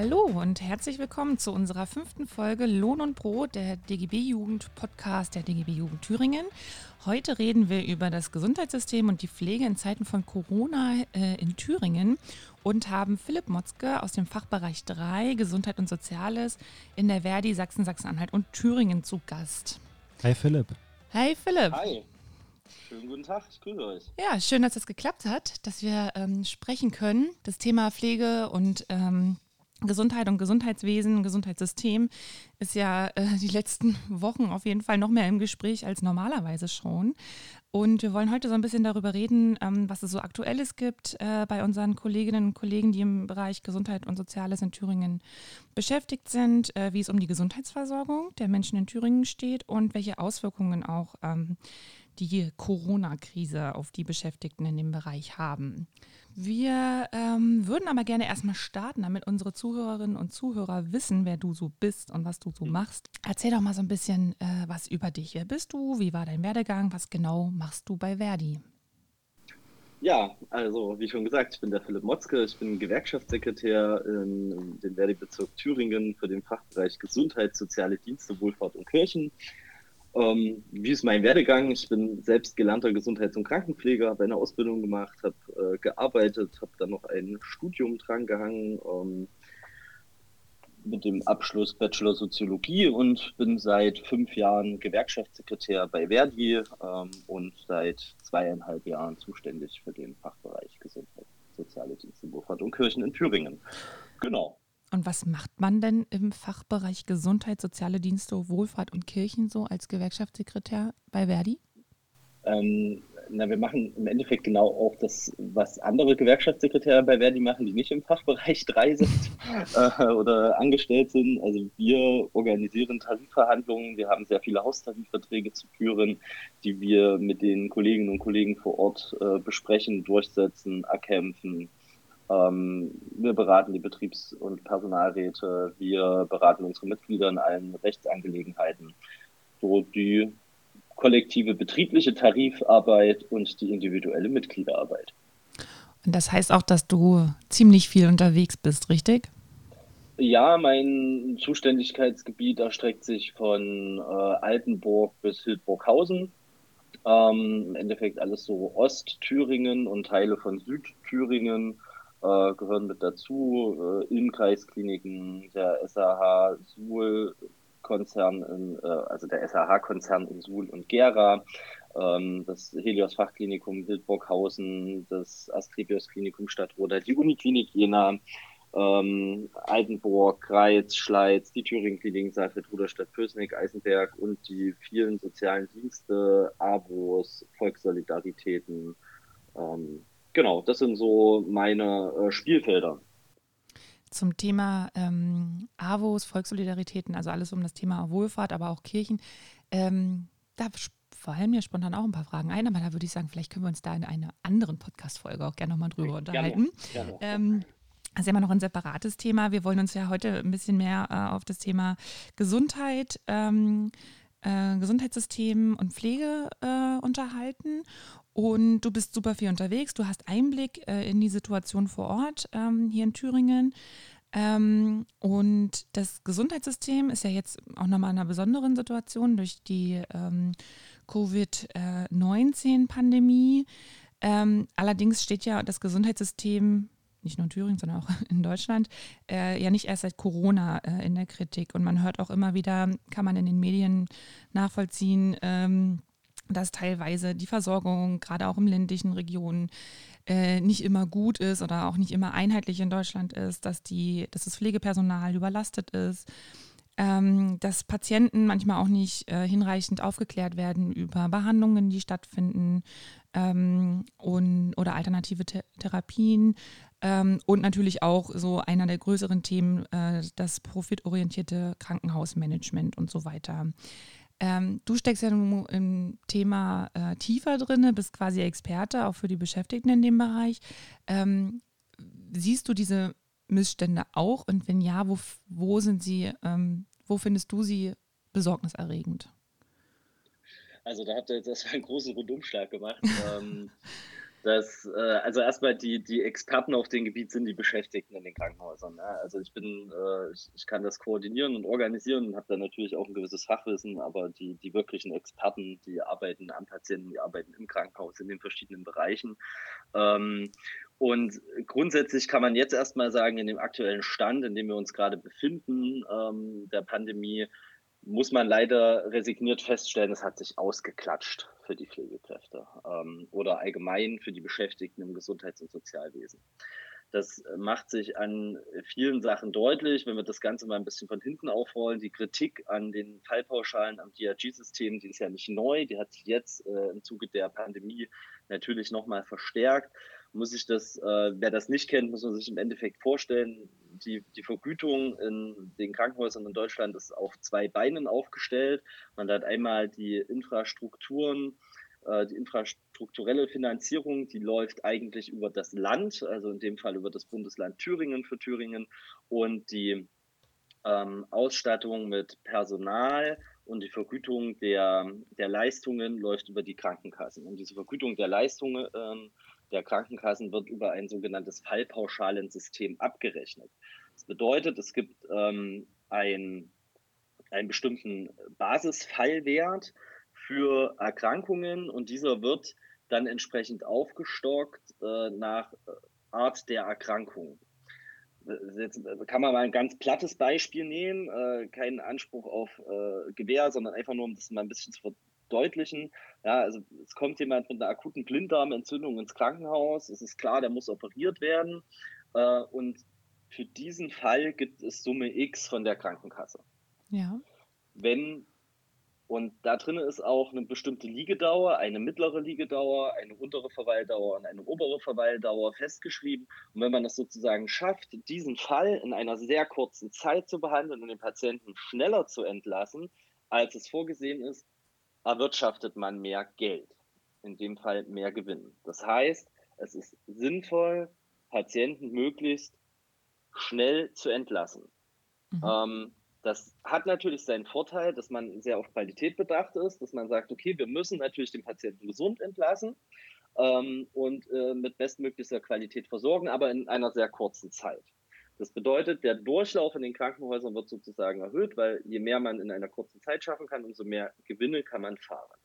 Hallo und herzlich willkommen zu unserer fünften Folge Lohn und Brot, der DGB Jugend Podcast der DGB Jugend Thüringen. Heute reden wir über das Gesundheitssystem und die Pflege in Zeiten von Corona äh, in Thüringen und haben Philipp Motzke aus dem Fachbereich 3 Gesundheit und Soziales in der Verdi Sachsen, Sachsen-Anhalt und Thüringen zu Gast. Hi Philipp. Hi Philipp. Hi. Schönen guten Tag, ich grüße euch. Ja, schön, dass es das geklappt hat, dass wir ähm, sprechen können. Das Thema Pflege und ähm, Gesundheit und Gesundheitswesen, Gesundheitssystem ist ja äh, die letzten Wochen auf jeden Fall noch mehr im Gespräch als normalerweise schon. Und wir wollen heute so ein bisschen darüber reden, ähm, was es so Aktuelles gibt äh, bei unseren Kolleginnen und Kollegen, die im Bereich Gesundheit und Soziales in Thüringen beschäftigt sind, äh, wie es um die Gesundheitsversorgung der Menschen in Thüringen steht und welche Auswirkungen auch ähm, die Corona-Krise auf die Beschäftigten in dem Bereich haben. Wir ähm, würden aber gerne erstmal starten, damit unsere Zuhörerinnen und Zuhörer wissen, wer du so bist und was du so machst. Erzähl doch mal so ein bisschen äh, was über dich. Wer bist du? Wie war dein Werdegang? Was genau machst du bei Verdi? Ja, also wie schon gesagt, ich bin der Philipp Motzke, ich bin Gewerkschaftssekretär in dem Verdi-Bezirk Thüringen für den Fachbereich Gesundheit, soziale Dienste, Wohlfahrt und Kirchen. Ähm, wie ist mein Werdegang? Ich bin selbst gelernter Gesundheits- und Krankenpfleger, habe eine Ausbildung gemacht, habe äh, gearbeitet, habe dann noch ein Studium dran gehangen ähm, mit dem Abschluss Bachelor Soziologie und bin seit fünf Jahren Gewerkschaftssekretär bei Verdi ähm, und seit zweieinhalb Jahren zuständig für den Fachbereich Gesundheit, Soziale Dienste, Wohlfahrt und Kirchen in Thüringen. Genau. Und was macht man denn im Fachbereich Gesundheit, soziale Dienste, Wohlfahrt und Kirchen so als Gewerkschaftssekretär bei Verdi? Ähm, na, wir machen im Endeffekt genau auch das, was andere Gewerkschaftssekretäre bei Verdi machen, die nicht im Fachbereich 3 sind äh, oder angestellt sind. Also wir organisieren Tarifverhandlungen, wir haben sehr viele Haustarifverträge zu führen, die wir mit den Kolleginnen und Kollegen vor Ort äh, besprechen, durchsetzen, erkämpfen ähm, wir beraten die Betriebs- und Personalräte, wir beraten unsere Mitglieder in allen Rechtsangelegenheiten. So die kollektive betriebliche Tarifarbeit und die individuelle Mitgliederarbeit. Und das heißt auch, dass du ziemlich viel unterwegs bist, richtig? Ja, mein Zuständigkeitsgebiet erstreckt sich von äh, Altenburg bis Hildburghausen. Ähm, Im Endeffekt alles so Ostthüringen und Teile von Südthüringen äh, gehören mit dazu. Äh, Innkreiskliniken, der SAH Suhl Konzern, in, äh, also der SAH-Konzern in Suhl und Gera, ähm, das Helios Fachklinikum Wildburghausen, das Asklepios Klinikum Stadtroda, die Uniklinik Jena, ähm, Altenburg, Greiz, Schleiz, die Thüringen Kliniken Saalfeld, Ruderstadt, Pösneck, Eisenberg und die vielen sozialen Dienste, ABOs, Volkssolidaritäten, ähm, genau, das sind so meine äh, Spielfelder. Zum Thema ähm, AWOS, Volkssolidaritäten, also alles um das Thema Wohlfahrt, aber auch Kirchen. Ähm, da fallen mir spontan auch ein paar Fragen ein, aber da würde ich sagen, vielleicht können wir uns da in einer anderen Podcast-Folge auch gerne nochmal drüber unterhalten. Gerne, gerne. Ähm, das ist immer noch ein separates Thema. Wir wollen uns ja heute ein bisschen mehr äh, auf das Thema Gesundheit, ähm, äh, Gesundheitssystem und Pflege äh, unterhalten. Und du bist super viel unterwegs, du hast Einblick äh, in die Situation vor Ort ähm, hier in Thüringen. Ähm, und das Gesundheitssystem ist ja jetzt auch nochmal in einer besonderen Situation durch die ähm, Covid-19-Pandemie. Ähm, allerdings steht ja das Gesundheitssystem nicht nur in Thüringen, sondern auch in Deutschland, äh, ja nicht erst seit Corona äh, in der Kritik. Und man hört auch immer wieder, kann man in den Medien nachvollziehen, ähm, dass teilweise die Versorgung, gerade auch in ländlichen Regionen, äh, nicht immer gut ist oder auch nicht immer einheitlich in Deutschland ist, dass, die, dass das Pflegepersonal überlastet ist, ähm, dass Patienten manchmal auch nicht äh, hinreichend aufgeklärt werden über Behandlungen, die stattfinden ähm, und, oder alternative Th Therapien. Ähm, und natürlich auch so einer der größeren Themen, äh, das profitorientierte Krankenhausmanagement und so weiter. Ähm, du steckst ja nun im Thema äh, tiefer drin, bist quasi Experte auch für die Beschäftigten in dem Bereich. Ähm, siehst du diese Missstände auch und wenn ja, wo, wo sind sie, ähm, wo findest du sie besorgniserregend? Also da habt ihr jetzt erstmal einen großen Rundumschlag gemacht. Das, äh, also erstmal die, die Experten auf dem Gebiet sind die Beschäftigten in den Krankenhäusern. Ja. Also ich bin, äh, ich, ich, kann das koordinieren und organisieren und habe da natürlich auch ein gewisses Fachwissen, aber die, die wirklichen Experten, die arbeiten am Patienten, die arbeiten im Krankenhaus in den verschiedenen Bereichen. Ähm, und grundsätzlich kann man jetzt erstmal sagen, in dem aktuellen Stand, in dem wir uns gerade befinden, ähm, der Pandemie, muss man leider resigniert feststellen, es hat sich ausgeklatscht für die Pflegekräfte ähm, oder allgemein für die Beschäftigten im Gesundheits- und Sozialwesen. Das macht sich an vielen Sachen deutlich, wenn wir das Ganze mal ein bisschen von hinten aufrollen. Die Kritik an den Fallpauschalen am DRG-System, die ist ja nicht neu, die hat sich jetzt äh, im Zuge der Pandemie natürlich nochmal verstärkt. Muss ich das, äh, wer das nicht kennt, muss man sich im Endeffekt vorstellen, die, die Vergütung in den Krankenhäusern in Deutschland ist auf zwei Beinen aufgestellt. Man hat einmal die Infrastrukturen, äh, die infrastrukturelle Finanzierung, die läuft eigentlich über das Land, also in dem Fall über das Bundesland Thüringen für Thüringen und die ähm, Ausstattung mit Personal und die Vergütung der, der Leistungen läuft über die Krankenkassen. Und diese Vergütung der Leistungen ähm, der Krankenkassen wird über ein sogenanntes Fallpauschalensystem abgerechnet. Das bedeutet, es gibt ähm, ein, einen bestimmten Basisfallwert für Erkrankungen und dieser wird dann entsprechend aufgestockt äh, nach Art der Erkrankung. Jetzt kann man mal ein ganz plattes Beispiel nehmen, äh, keinen Anspruch auf äh, Gewähr, sondern einfach nur, um das mal ein bisschen zu verdeutlichen. Ja, also es kommt jemand mit einer akuten Blinddarmentzündung ins Krankenhaus, es ist klar, der muss operiert werden äh, und für diesen Fall gibt es Summe X von der Krankenkasse. Ja. Wenn und da drin ist auch eine bestimmte Liegedauer, eine mittlere Liegedauer, eine untere Verweildauer und eine obere Verweildauer festgeschrieben. Und wenn man das sozusagen schafft, diesen Fall in einer sehr kurzen Zeit zu behandeln und den Patienten schneller zu entlassen, als es vorgesehen ist, erwirtschaftet man mehr Geld. In dem Fall mehr Gewinn. Das heißt, es ist sinnvoll, Patienten möglichst schnell zu entlassen. Mhm. Ähm, das hat natürlich seinen Vorteil, dass man sehr auf Qualität bedacht ist, dass man sagt, okay, wir müssen natürlich den Patienten gesund entlassen ähm, und äh, mit bestmöglicher Qualität versorgen, aber in einer sehr kurzen Zeit. Das bedeutet, der Durchlauf in den Krankenhäusern wird sozusagen erhöht, weil je mehr man in einer kurzen Zeit schaffen kann, umso mehr Gewinne kann man fahren.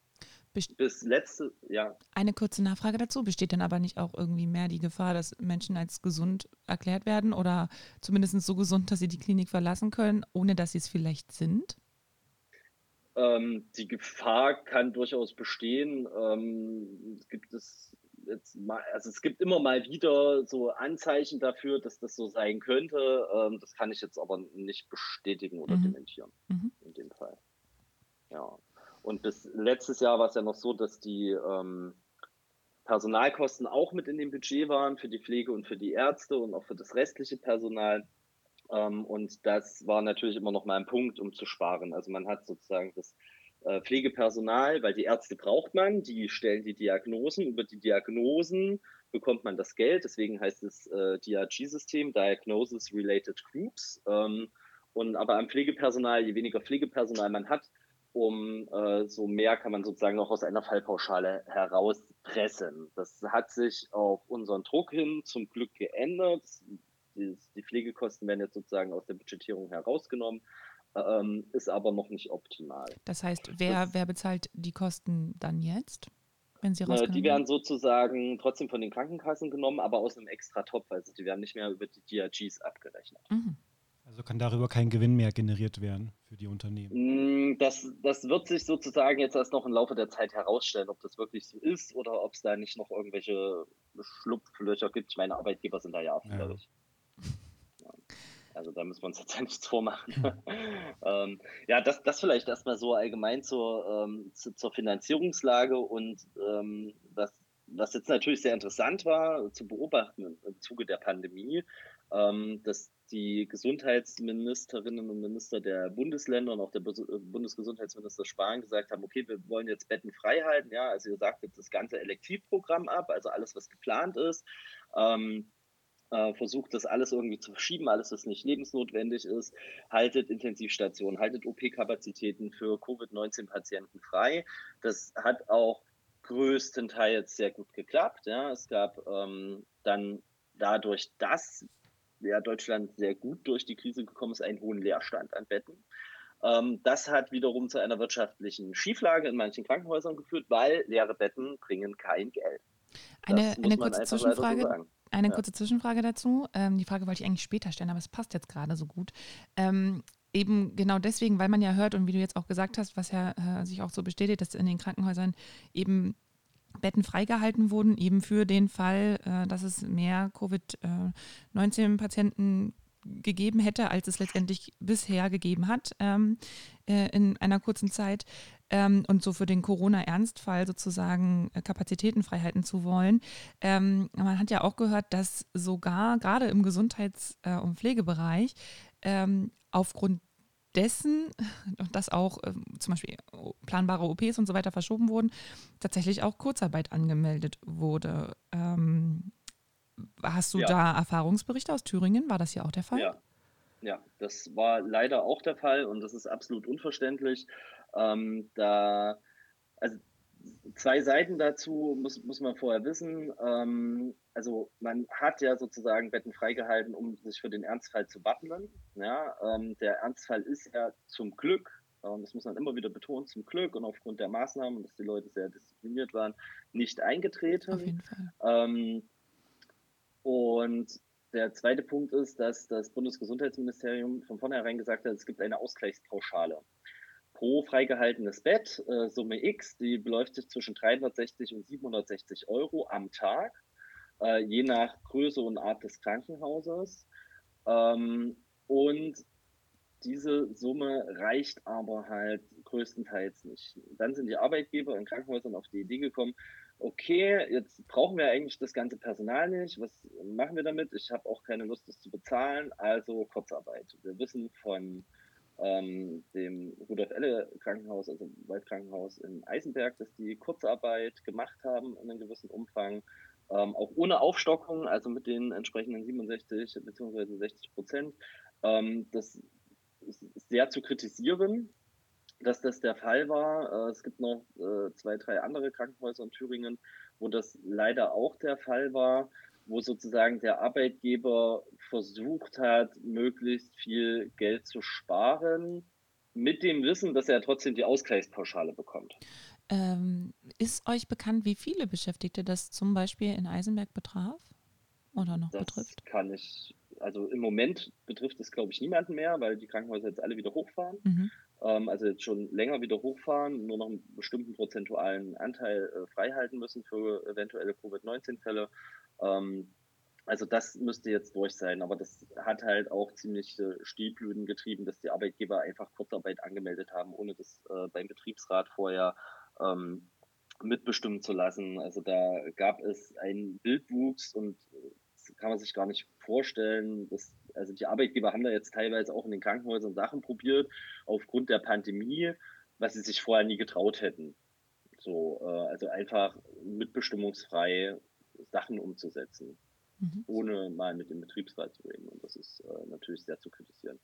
Best bis letzte, ja. Eine kurze Nachfrage dazu. Besteht denn aber nicht auch irgendwie mehr die Gefahr, dass Menschen als gesund erklärt werden oder zumindest so gesund, dass sie die Klinik verlassen können, ohne dass sie es vielleicht sind? Ähm, die Gefahr kann durchaus bestehen. Ähm, gibt es jetzt mal, also es gibt immer mal wieder so Anzeichen dafür, dass das so sein könnte. Ähm, das kann ich jetzt aber nicht bestätigen oder mhm. dementieren mhm. in dem Fall. Ja. Und bis letztes Jahr war es ja noch so, dass die ähm, Personalkosten auch mit in dem Budget waren für die Pflege und für die Ärzte und auch für das restliche Personal. Ähm, und das war natürlich immer noch mal ein Punkt, um zu sparen. Also man hat sozusagen das Pflegepersonal, weil die Ärzte braucht man, die stellen die Diagnosen. Über die Diagnosen bekommt man das Geld. Deswegen heißt es äh, DRG-System, Diagnosis Related Groups. Ähm, und aber am Pflegepersonal, je weniger Pflegepersonal man hat, um äh, so mehr kann man sozusagen noch aus einer Fallpauschale herauspressen. Das hat sich auf unseren Druck hin zum Glück geändert. Die, die Pflegekosten werden jetzt sozusagen aus der Budgetierung herausgenommen, ähm, ist aber noch nicht optimal. Das heißt, wer, das, wer bezahlt die Kosten dann jetzt? Wenn sie äh, die werden sozusagen trotzdem von den Krankenkassen genommen, aber aus einem extra Topf. Also die werden nicht mehr über die DRGs abgerechnet. Mhm. Also kann darüber kein Gewinn mehr generiert werden für die Unternehmen? Mm, das, das wird sich sozusagen jetzt erst noch im Laufe der Zeit herausstellen, ob das wirklich so ist oder ob es da nicht noch irgendwelche Schlupflöcher gibt. Ich meine, Arbeitgeber sind da ja. Ja. ja. Also da müssen wir uns jetzt ja nichts vormachen. ähm, ja, das, das vielleicht erstmal so allgemein zur, ähm, zu, zur Finanzierungslage und ähm, was, was jetzt natürlich sehr interessant war zu beobachten im Zuge der Pandemie, ähm, dass die Gesundheitsministerinnen und Minister der Bundesländer und auch der äh, Bundesgesundheitsminister Spahn gesagt haben, okay, wir wollen jetzt Betten frei halten. Ja, also ihr sagt jetzt das ganze Elektivprogramm ab, also alles, was geplant ist. Ähm, äh, versucht das alles irgendwie zu verschieben, alles, was nicht lebensnotwendig ist, haltet Intensivstationen, haltet OP-Kapazitäten für Covid-19-Patienten frei. Das hat auch größtenteils sehr gut geklappt. Ja. Es gab ähm, dann dadurch, dass ja, Deutschland sehr gut durch die Krise gekommen ist, einen hohen Leerstand an Betten. Ähm, das hat wiederum zu einer wirtschaftlichen Schieflage in manchen Krankenhäusern geführt, weil leere Betten bringen kein Geld. Eine, eine kurze Zwischenfrage. Eine kurze Zwischenfrage dazu. Ähm, die Frage wollte ich eigentlich später stellen, aber es passt jetzt gerade so gut. Ähm, eben genau deswegen, weil man ja hört und wie du jetzt auch gesagt hast, was ja äh, sich auch so bestätigt, dass in den Krankenhäusern eben Betten freigehalten wurden, eben für den Fall, äh, dass es mehr Covid-19-Patienten gegeben hätte, als es letztendlich bisher gegeben hat ähm, äh, in einer kurzen Zeit ähm, und so für den Corona-Ernstfall sozusagen äh, Kapazitäten freihalten zu wollen. Ähm, man hat ja auch gehört, dass sogar gerade im Gesundheits- äh, und Pflegebereich ähm, aufgrund dessen, dass auch äh, zum Beispiel planbare OPs und so weiter verschoben wurden, tatsächlich auch Kurzarbeit angemeldet wurde. Ähm, hast du ja. da Erfahrungsberichte aus Thüringen? War das ja auch der Fall? Ja. Ja, das war leider auch der Fall und das ist absolut unverständlich. Ähm, da, also zwei Seiten dazu muss, muss man vorher wissen. Ähm, also man hat ja sozusagen Betten freigehalten, um sich für den Ernstfall zu wappnen. Ja, ähm, der Ernstfall ist ja zum Glück, und das muss man immer wieder betonen, zum Glück und aufgrund der Maßnahmen, dass die Leute sehr diszipliniert waren, nicht eingetreten. Auf jeden Fall. Ähm, und der zweite Punkt ist, dass das Bundesgesundheitsministerium von vornherein gesagt hat, es gibt eine Ausgleichspauschale pro freigehaltenes Bett, äh, Summe X, die beläuft sich zwischen 360 und 760 Euro am Tag äh, je nach Größe und Art des Krankenhauses. Ähm, und diese Summe reicht aber halt größtenteils nicht. Dann sind die Arbeitgeber in Krankenhäusern auf die Idee gekommen, okay, jetzt brauchen wir eigentlich das ganze Personal nicht. Was machen wir damit? Ich habe auch keine Lust, das zu bezahlen. Also Kurzarbeit. Wir wissen von ähm, dem Rudolf Elle Krankenhaus, also Waldkrankenhaus in Eisenberg, dass die Kurzarbeit gemacht haben in einem gewissen Umfang ähm, auch ohne Aufstockung, also mit den entsprechenden 67 bzw. 60 Prozent. Ähm, das ist sehr zu kritisieren, dass das der Fall war. Äh, es gibt noch äh, zwei, drei andere Krankenhäuser in Thüringen, wo das leider auch der Fall war, wo sozusagen der Arbeitgeber versucht hat, möglichst viel Geld zu sparen, mit dem Wissen, dass er trotzdem die Ausgleichspauschale bekommt. Ähm, ist euch bekannt, wie viele Beschäftigte das zum Beispiel in Eisenberg betraf oder noch das betrifft? Kann ich, also im Moment betrifft es, glaube ich, niemanden mehr, weil die Krankenhäuser jetzt alle wieder hochfahren. Mhm. Ähm, also jetzt schon länger wieder hochfahren, nur noch einen bestimmten prozentualen Anteil äh, freihalten müssen für eventuelle Covid-19-Fälle. Ähm, also das müsste jetzt durch sein, aber das hat halt auch ziemlich äh, Stiefblüten getrieben, dass die Arbeitgeber einfach Kurzarbeit angemeldet haben, ohne das äh, beim Betriebsrat vorher ähm, mitbestimmen zu lassen. Also da gab es einen Bildwuchs und das kann man sich gar nicht vorstellen. Dass, also die Arbeitgeber haben da jetzt teilweise auch in den Krankenhäusern Sachen probiert aufgrund der Pandemie, was sie sich vorher nie getraut hätten. So, äh, also einfach mitbestimmungsfrei Sachen umzusetzen mhm. ohne mal mit dem Betriebsrat zu reden. Und das ist äh, natürlich sehr zu kritisieren.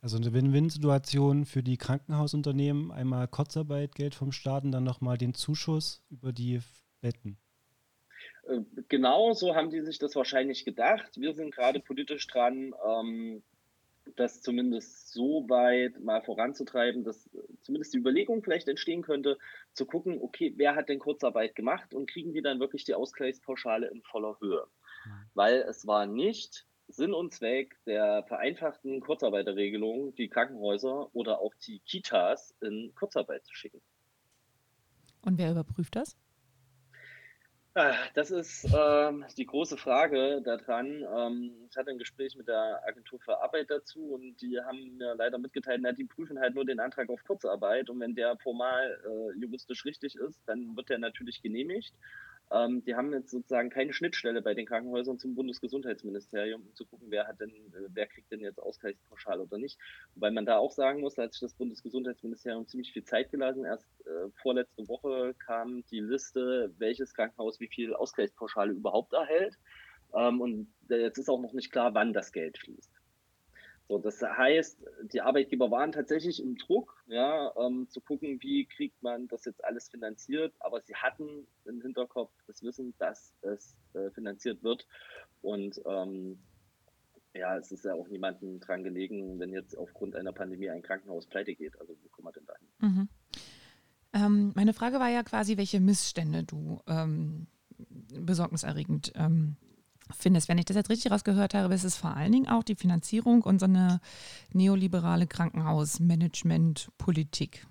Also eine Win-Win-Situation für die Krankenhausunternehmen, einmal Kurzarbeit, Geld vom Staat und dann nochmal den Zuschuss über die Betten. Äh, genau so haben die sich das wahrscheinlich gedacht. Wir sind gerade politisch dran, ähm, das zumindest so weit mal voranzutreiben, dass zumindest die Überlegung vielleicht entstehen könnte, zu gucken, okay, wer hat denn Kurzarbeit gemacht und kriegen die dann wirklich die Ausgleichspauschale in voller Höhe? weil es war nicht Sinn und Zweck der vereinfachten Kurzarbeiterregelung, die Krankenhäuser oder auch die Kitas in Kurzarbeit zu schicken. Und wer überprüft das? Ah, das ist ähm, die große Frage daran. Ähm, ich hatte ein Gespräch mit der Agentur für Arbeit dazu und die haben mir leider mitgeteilt, na, die prüfen halt nur den Antrag auf Kurzarbeit und wenn der formal äh, juristisch richtig ist, dann wird der natürlich genehmigt. Ähm, die haben jetzt sozusagen keine Schnittstelle bei den Krankenhäusern zum Bundesgesundheitsministerium, um zu gucken, wer hat denn, äh, wer kriegt denn jetzt Ausgleichspauschale oder nicht. Wobei man da auch sagen muss, da hat sich das Bundesgesundheitsministerium ziemlich viel Zeit gelassen. Erst äh, vorletzte Woche kam die Liste, welches Krankenhaus wie viel Ausgleichspauschale überhaupt erhält. Ähm, und jetzt ist auch noch nicht klar, wann das Geld fließt. So, das heißt, die Arbeitgeber waren tatsächlich im Druck, ja, ähm, zu gucken, wie kriegt man das jetzt alles finanziert, aber sie hatten im Hinterkopf das Wissen, dass es äh, finanziert wird. Und ähm, ja, es ist ja auch niemandem dran gelegen, wenn jetzt aufgrund einer Pandemie ein Krankenhaus pleite geht. Also wo kommen wir denn dahin? Mhm. Ähm, meine Frage war ja quasi, welche Missstände du ähm, besorgniserregend ähm, findest. Wenn ich das jetzt richtig rausgehört habe, ist es vor allen Dingen auch die Finanzierung und so eine neoliberale Krankenhausmanagementpolitik.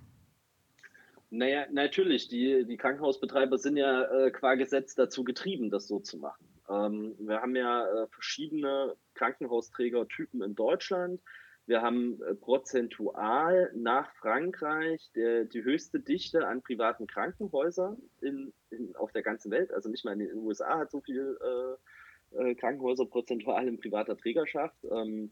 Naja, natürlich. Die, die Krankenhausbetreiber sind ja äh, qua Gesetz dazu getrieben, das so zu machen. Ähm, wir haben ja äh, verschiedene Krankenhausträgertypen in Deutschland. Wir haben äh, prozentual nach Frankreich der, die höchste Dichte an privaten Krankenhäusern in, in, auf der ganzen Welt. Also nicht mal in den USA hat so viel äh, äh, Krankenhäuser prozentual in privater Trägerschaft. Ähm,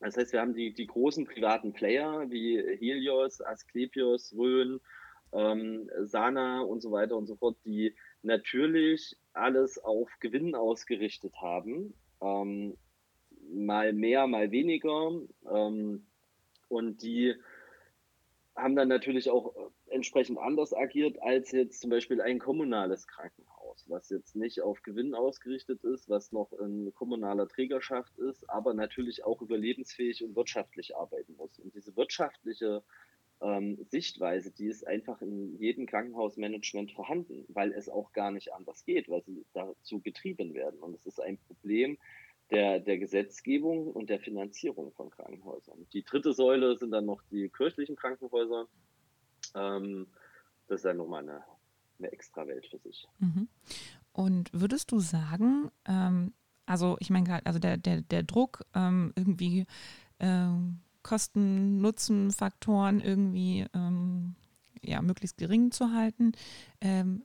das heißt, wir haben die, die großen privaten Player wie Helios, Asklepios, Rhön, ähm, Sana und so weiter und so fort, die natürlich alles auf Gewinn ausgerichtet haben. Ähm, mal mehr, mal weniger. Und die haben dann natürlich auch entsprechend anders agiert als jetzt zum Beispiel ein kommunales Krankenhaus, was jetzt nicht auf Gewinn ausgerichtet ist, was noch in kommunaler Trägerschaft ist, aber natürlich auch überlebensfähig und wirtschaftlich arbeiten muss. Und diese wirtschaftliche ähm, Sichtweise, die ist einfach in jedem Krankenhausmanagement vorhanden, weil es auch gar nicht anders geht, weil sie dazu getrieben werden. Und es ist ein Problem der, der Gesetzgebung und der Finanzierung von Krankenhäusern. Die dritte Säule sind dann noch die kirchlichen Krankenhäuser. Ähm, das ist dann nochmal eine, eine extra Welt für sich. Mhm. Und würdest du sagen, ähm, also ich meine gerade, also der, der, der Druck ähm, irgendwie ähm, Kosten-Nutzen-Faktoren irgendwie ähm, ja, möglichst gering zu halten, ähm,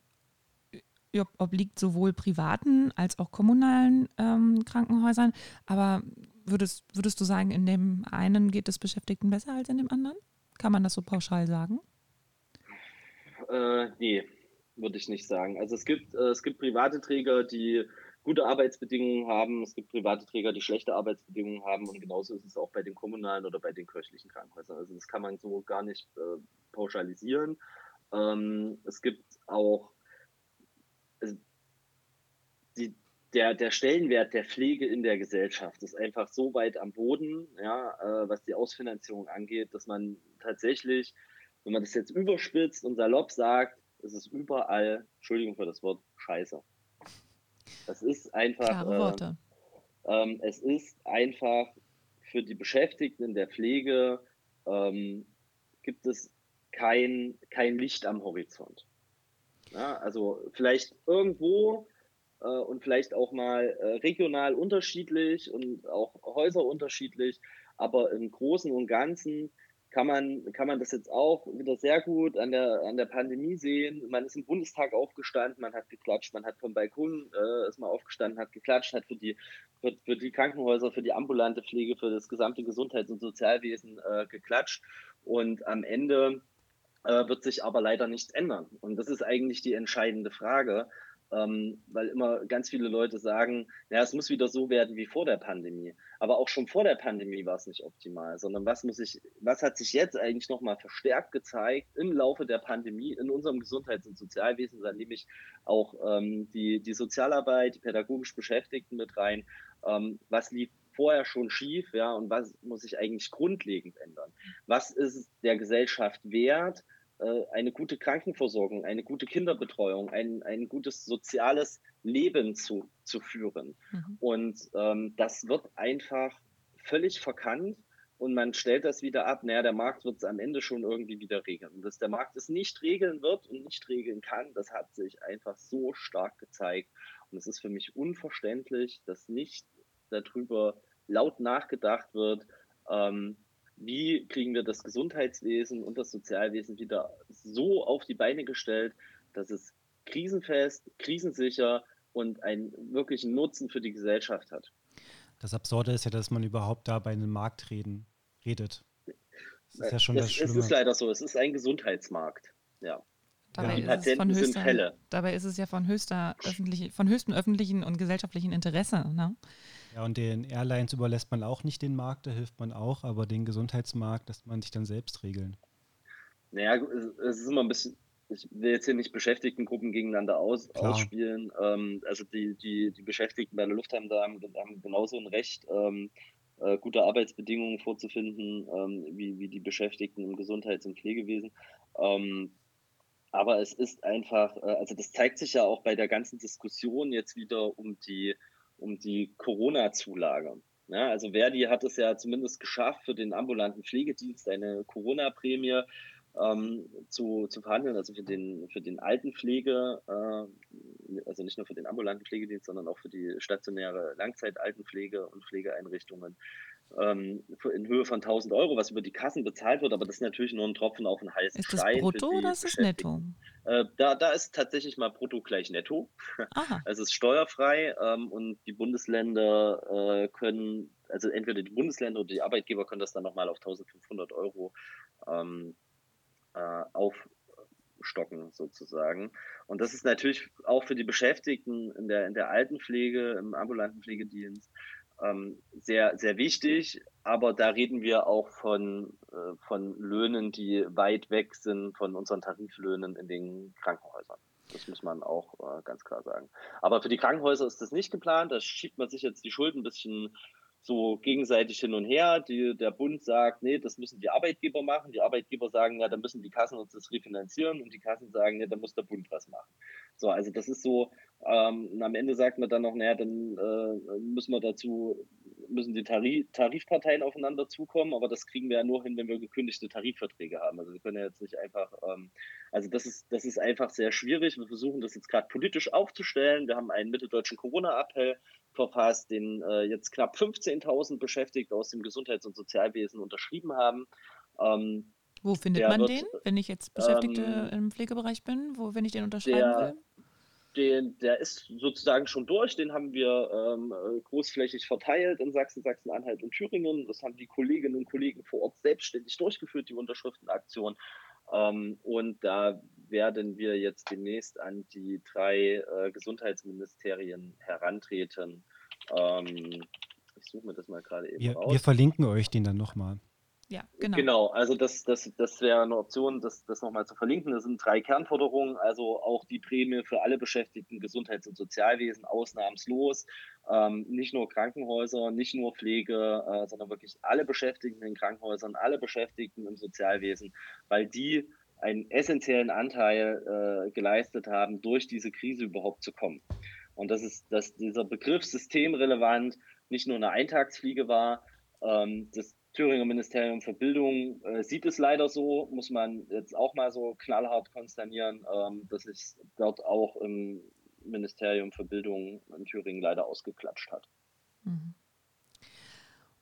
obliegt sowohl privaten als auch kommunalen ähm, Krankenhäusern. Aber würdest, würdest du sagen, in dem einen geht es Beschäftigten besser als in dem anderen? Kann man das so pauschal sagen? Äh, nee, würde ich nicht sagen. Also es gibt, äh, es gibt private Träger, die gute Arbeitsbedingungen haben, es gibt private Träger, die schlechte Arbeitsbedingungen haben und genauso ist es auch bei den kommunalen oder bei den kirchlichen Krankenhäusern. Also das kann man so gar nicht äh, pauschalisieren. Ähm, es gibt auch also die, der, der Stellenwert der Pflege in der Gesellschaft ist einfach so weit am Boden, ja, äh, was die Ausfinanzierung angeht, dass man tatsächlich, wenn man das jetzt überspitzt und salopp sagt, es ist überall, Entschuldigung für das Wort, scheiße. Das ist einfach. Klare Worte. Äh, ähm, es ist einfach für die Beschäftigten in der Pflege ähm, gibt es kein, kein Licht am Horizont. Ja, also vielleicht irgendwo äh, und vielleicht auch mal äh, regional unterschiedlich und auch Häuser unterschiedlich, aber im Großen und Ganzen kann man, kann man das jetzt auch wieder sehr gut an der, an der Pandemie sehen. Man ist im Bundestag aufgestanden, man hat geklatscht, man hat vom Balkon äh, ist mal aufgestanden, hat geklatscht, hat für die, für, für die Krankenhäuser, für die ambulante Pflege, für das gesamte Gesundheits- und Sozialwesen äh, geklatscht. Und am Ende äh, wird sich aber leider nichts ändern. Und das ist eigentlich die entscheidende Frage, ähm, weil immer ganz viele Leute sagen, ja, es muss wieder so werden wie vor der Pandemie. Aber auch schon vor der Pandemie war es nicht optimal, sondern was muss ich, was hat sich jetzt eigentlich nochmal verstärkt gezeigt im Laufe der Pandemie in unserem Gesundheits- und Sozialwesen, da nehme ich auch ähm, die, die Sozialarbeit, die pädagogisch Beschäftigten mit rein. Ähm, was lief vorher schon schief, ja, und was muss sich eigentlich grundlegend ändern? Was ist der Gesellschaft wert? Äh, eine gute Krankenversorgung, eine gute Kinderbetreuung, ein, ein gutes soziales Leben zu, zu führen. Mhm. Und ähm, das wird einfach völlig verkannt und man stellt das wieder ab, naja, der Markt wird es am Ende schon irgendwie wieder regeln. Und dass der Markt es nicht regeln wird und nicht regeln kann, das hat sich einfach so stark gezeigt. Und es ist für mich unverständlich, dass nicht darüber laut nachgedacht wird, ähm, wie kriegen wir das Gesundheitswesen und das Sozialwesen wieder so auf die Beine gestellt, dass es krisenfest, krisensicher und einen wirklichen Nutzen für die Gesellschaft hat. Das Absurde ist ja, dass man überhaupt da bei einem Markt reden, redet. Das ist ja schon es, das Schlimme. Es ist leider so, es ist ein Gesundheitsmarkt. Ja. Dabei, ja. Ist es höchster, dabei ist es ja von, höchster öffentlich, von höchstem öffentlichen und gesellschaftlichen Interesse. Ne? Ja, und den Airlines überlässt man auch nicht den Markt, da hilft man auch, aber den Gesundheitsmarkt lässt man sich dann selbst regeln. Naja, es ist immer ein bisschen, ich will jetzt hier nicht Beschäftigtengruppen gegeneinander aus, ausspielen. Ähm, also die, die, die Beschäftigten bei der Lufthansa haben, haben genauso ein Recht, ähm, äh, gute Arbeitsbedingungen vorzufinden, ähm, wie, wie die Beschäftigten im Gesundheits- und Pflegewesen. Ähm, aber es ist einfach, äh, also das zeigt sich ja auch bei der ganzen Diskussion jetzt wieder um die, um die Corona-Zulage. Ja, also Verdi hat es ja zumindest geschafft, für den ambulanten Pflegedienst eine Corona-Prämie ähm, zu, zu verhandeln, also für den, für den Altenpflege, äh, also nicht nur für den ambulanten Pflegedienst, sondern auch für die stationäre Langzeitaltenpflege und Pflegeeinrichtungen ähm, in Höhe von 1000 Euro, was über die Kassen bezahlt wird, aber das ist natürlich nur ein Tropfen auf den heißen Ist das brutto oder ist das netto? Äh, da, da ist tatsächlich mal brutto gleich netto. Aha. Es ist steuerfrei ähm, und die Bundesländer äh, können, also entweder die Bundesländer oder die Arbeitgeber können das dann nochmal auf 1500 Euro ähm, äh, aufstocken sozusagen. Und das ist natürlich auch für die Beschäftigten in der, in der Altenpflege, im ambulanten Pflegedienst ähm, sehr, sehr wichtig. Aber da reden wir auch von, äh, von Löhnen, die weit weg sind von unseren Tariflöhnen in den Krankenhäusern. Das muss man auch äh, ganz klar sagen. Aber für die Krankenhäuser ist das nicht geplant. Da schiebt man sich jetzt die Schulden ein bisschen so gegenseitig hin und her. Die, der Bund sagt, nee, das müssen die Arbeitgeber machen. Die Arbeitgeber sagen, ja, dann müssen die Kassen uns das refinanzieren und die Kassen sagen, nee, dann muss der Bund was machen. So, also das ist so, ähm, am Ende sagt man dann noch, naja, dann äh, müssen wir dazu, müssen die Tarif Tarifparteien aufeinander zukommen, aber das kriegen wir ja nur hin, wenn wir gekündigte Tarifverträge haben. Also wir können ja jetzt nicht einfach, ähm, also das ist, das ist einfach sehr schwierig. Wir versuchen das jetzt gerade politisch aufzustellen. Wir haben einen mitteldeutschen Corona-Appell verfasst, den äh, jetzt knapp 15.000 Beschäftigte aus dem Gesundheits- und Sozialwesen unterschrieben haben. Ähm, wo findet man wird, den, wenn ich jetzt Beschäftigte ähm, im Pflegebereich bin, wo, wenn ich den unterschreiben der, will? Den, der ist sozusagen schon durch. Den haben wir ähm, großflächig verteilt in Sachsen, Sachsen-Anhalt und Thüringen. Das haben die Kolleginnen und Kollegen vor Ort selbstständig durchgeführt, die Unterschriftenaktion. Ähm, und da werden wir jetzt demnächst an die drei äh, Gesundheitsministerien herantreten. Ähm, ich suche mir das mal gerade eben wir, raus. Wir verlinken euch den dann nochmal. Ja, genau. Genau, also das, das, das wäre eine Option, das, das nochmal zu verlinken. Das sind drei Kernforderungen, also auch die Prämie für alle Beschäftigten Gesundheits- und Sozialwesen ausnahmslos. Ähm, nicht nur Krankenhäuser, nicht nur Pflege, äh, sondern wirklich alle Beschäftigten in Krankenhäusern, alle Beschäftigten im Sozialwesen, weil die einen essentiellen Anteil äh, geleistet haben, durch diese Krise überhaupt zu kommen. Und das ist, dass dieser Begriff systemrelevant nicht nur eine Eintagsfliege war, ähm, das Thüringer Ministerium für Bildung äh, sieht es leider so, muss man jetzt auch mal so knallhart konsternieren, ähm, dass es dort auch im Ministerium für Bildung in Thüringen leider ausgeklatscht hat. Mhm.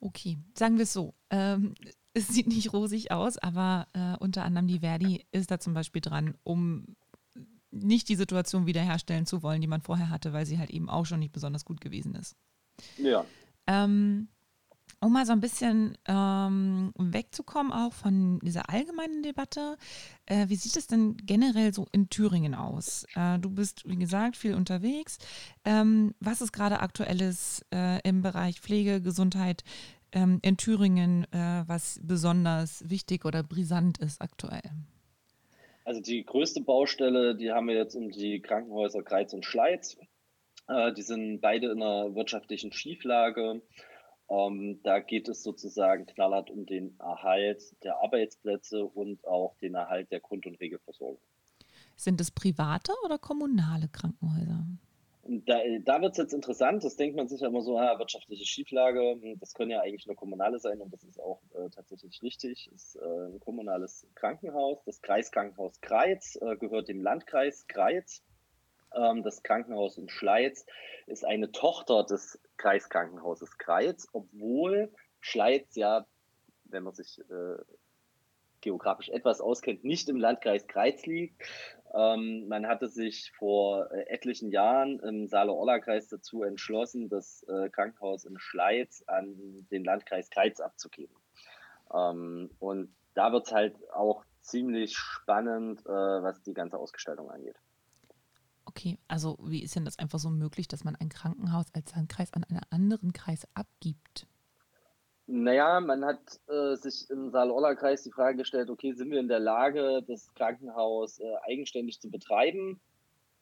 Okay, sagen wir es so. Ähm, es sieht nicht rosig aus, aber äh, unter anderem die Verdi ist da zum Beispiel dran, um nicht die Situation wiederherstellen zu wollen, die man vorher hatte, weil sie halt eben auch schon nicht besonders gut gewesen ist. Ja. Ähm, um mal so ein bisschen ähm, wegzukommen auch von dieser allgemeinen Debatte, äh, wie sieht es denn generell so in Thüringen aus? Äh, du bist, wie gesagt, viel unterwegs. Ähm, was ist gerade aktuelles äh, im Bereich Pflege, Gesundheit ähm, in Thüringen, äh, was besonders wichtig oder brisant ist aktuell? Also die größte Baustelle, die haben wir jetzt um die Krankenhäuser Greiz und Schleiz. Äh, die sind beide in einer wirtschaftlichen Schieflage. Ähm, da geht es sozusagen knallhart um den Erhalt der Arbeitsplätze und auch den Erhalt der Grund- und Regelversorgung. Sind es private oder kommunale Krankenhäuser? Da, da wird es jetzt interessant, das denkt man sich ja immer so, ja, wirtschaftliche Schieflage, hm, das können ja eigentlich nur kommunale sein und das ist auch äh, tatsächlich richtig. Ist äh, ein kommunales Krankenhaus, das Kreiskrankenhaus Kreiz äh, gehört dem Landkreis Kreiz. Ähm, das Krankenhaus in Schleiz ist eine Tochter des Kreiskrankenhauses Kreiz, obwohl Schleiz ja, wenn man sich äh, geografisch etwas auskennt, nicht im Landkreis Kreiz liegt. Ähm, man hatte sich vor äh, etlichen Jahren im Saale-Orla-Kreis dazu entschlossen, das äh, Krankenhaus in Schleiz an den Landkreis Kreiz abzugeben. Ähm, und da wird es halt auch ziemlich spannend, äh, was die ganze Ausgestaltung angeht. Okay, also wie ist denn das einfach so möglich, dass man ein Krankenhaus als Landkreis an einen anderen Kreis abgibt? Naja, man hat äh, sich im Saal-Orla-Kreis die Frage gestellt, okay, sind wir in der Lage, das Krankenhaus äh, eigenständig zu betreiben?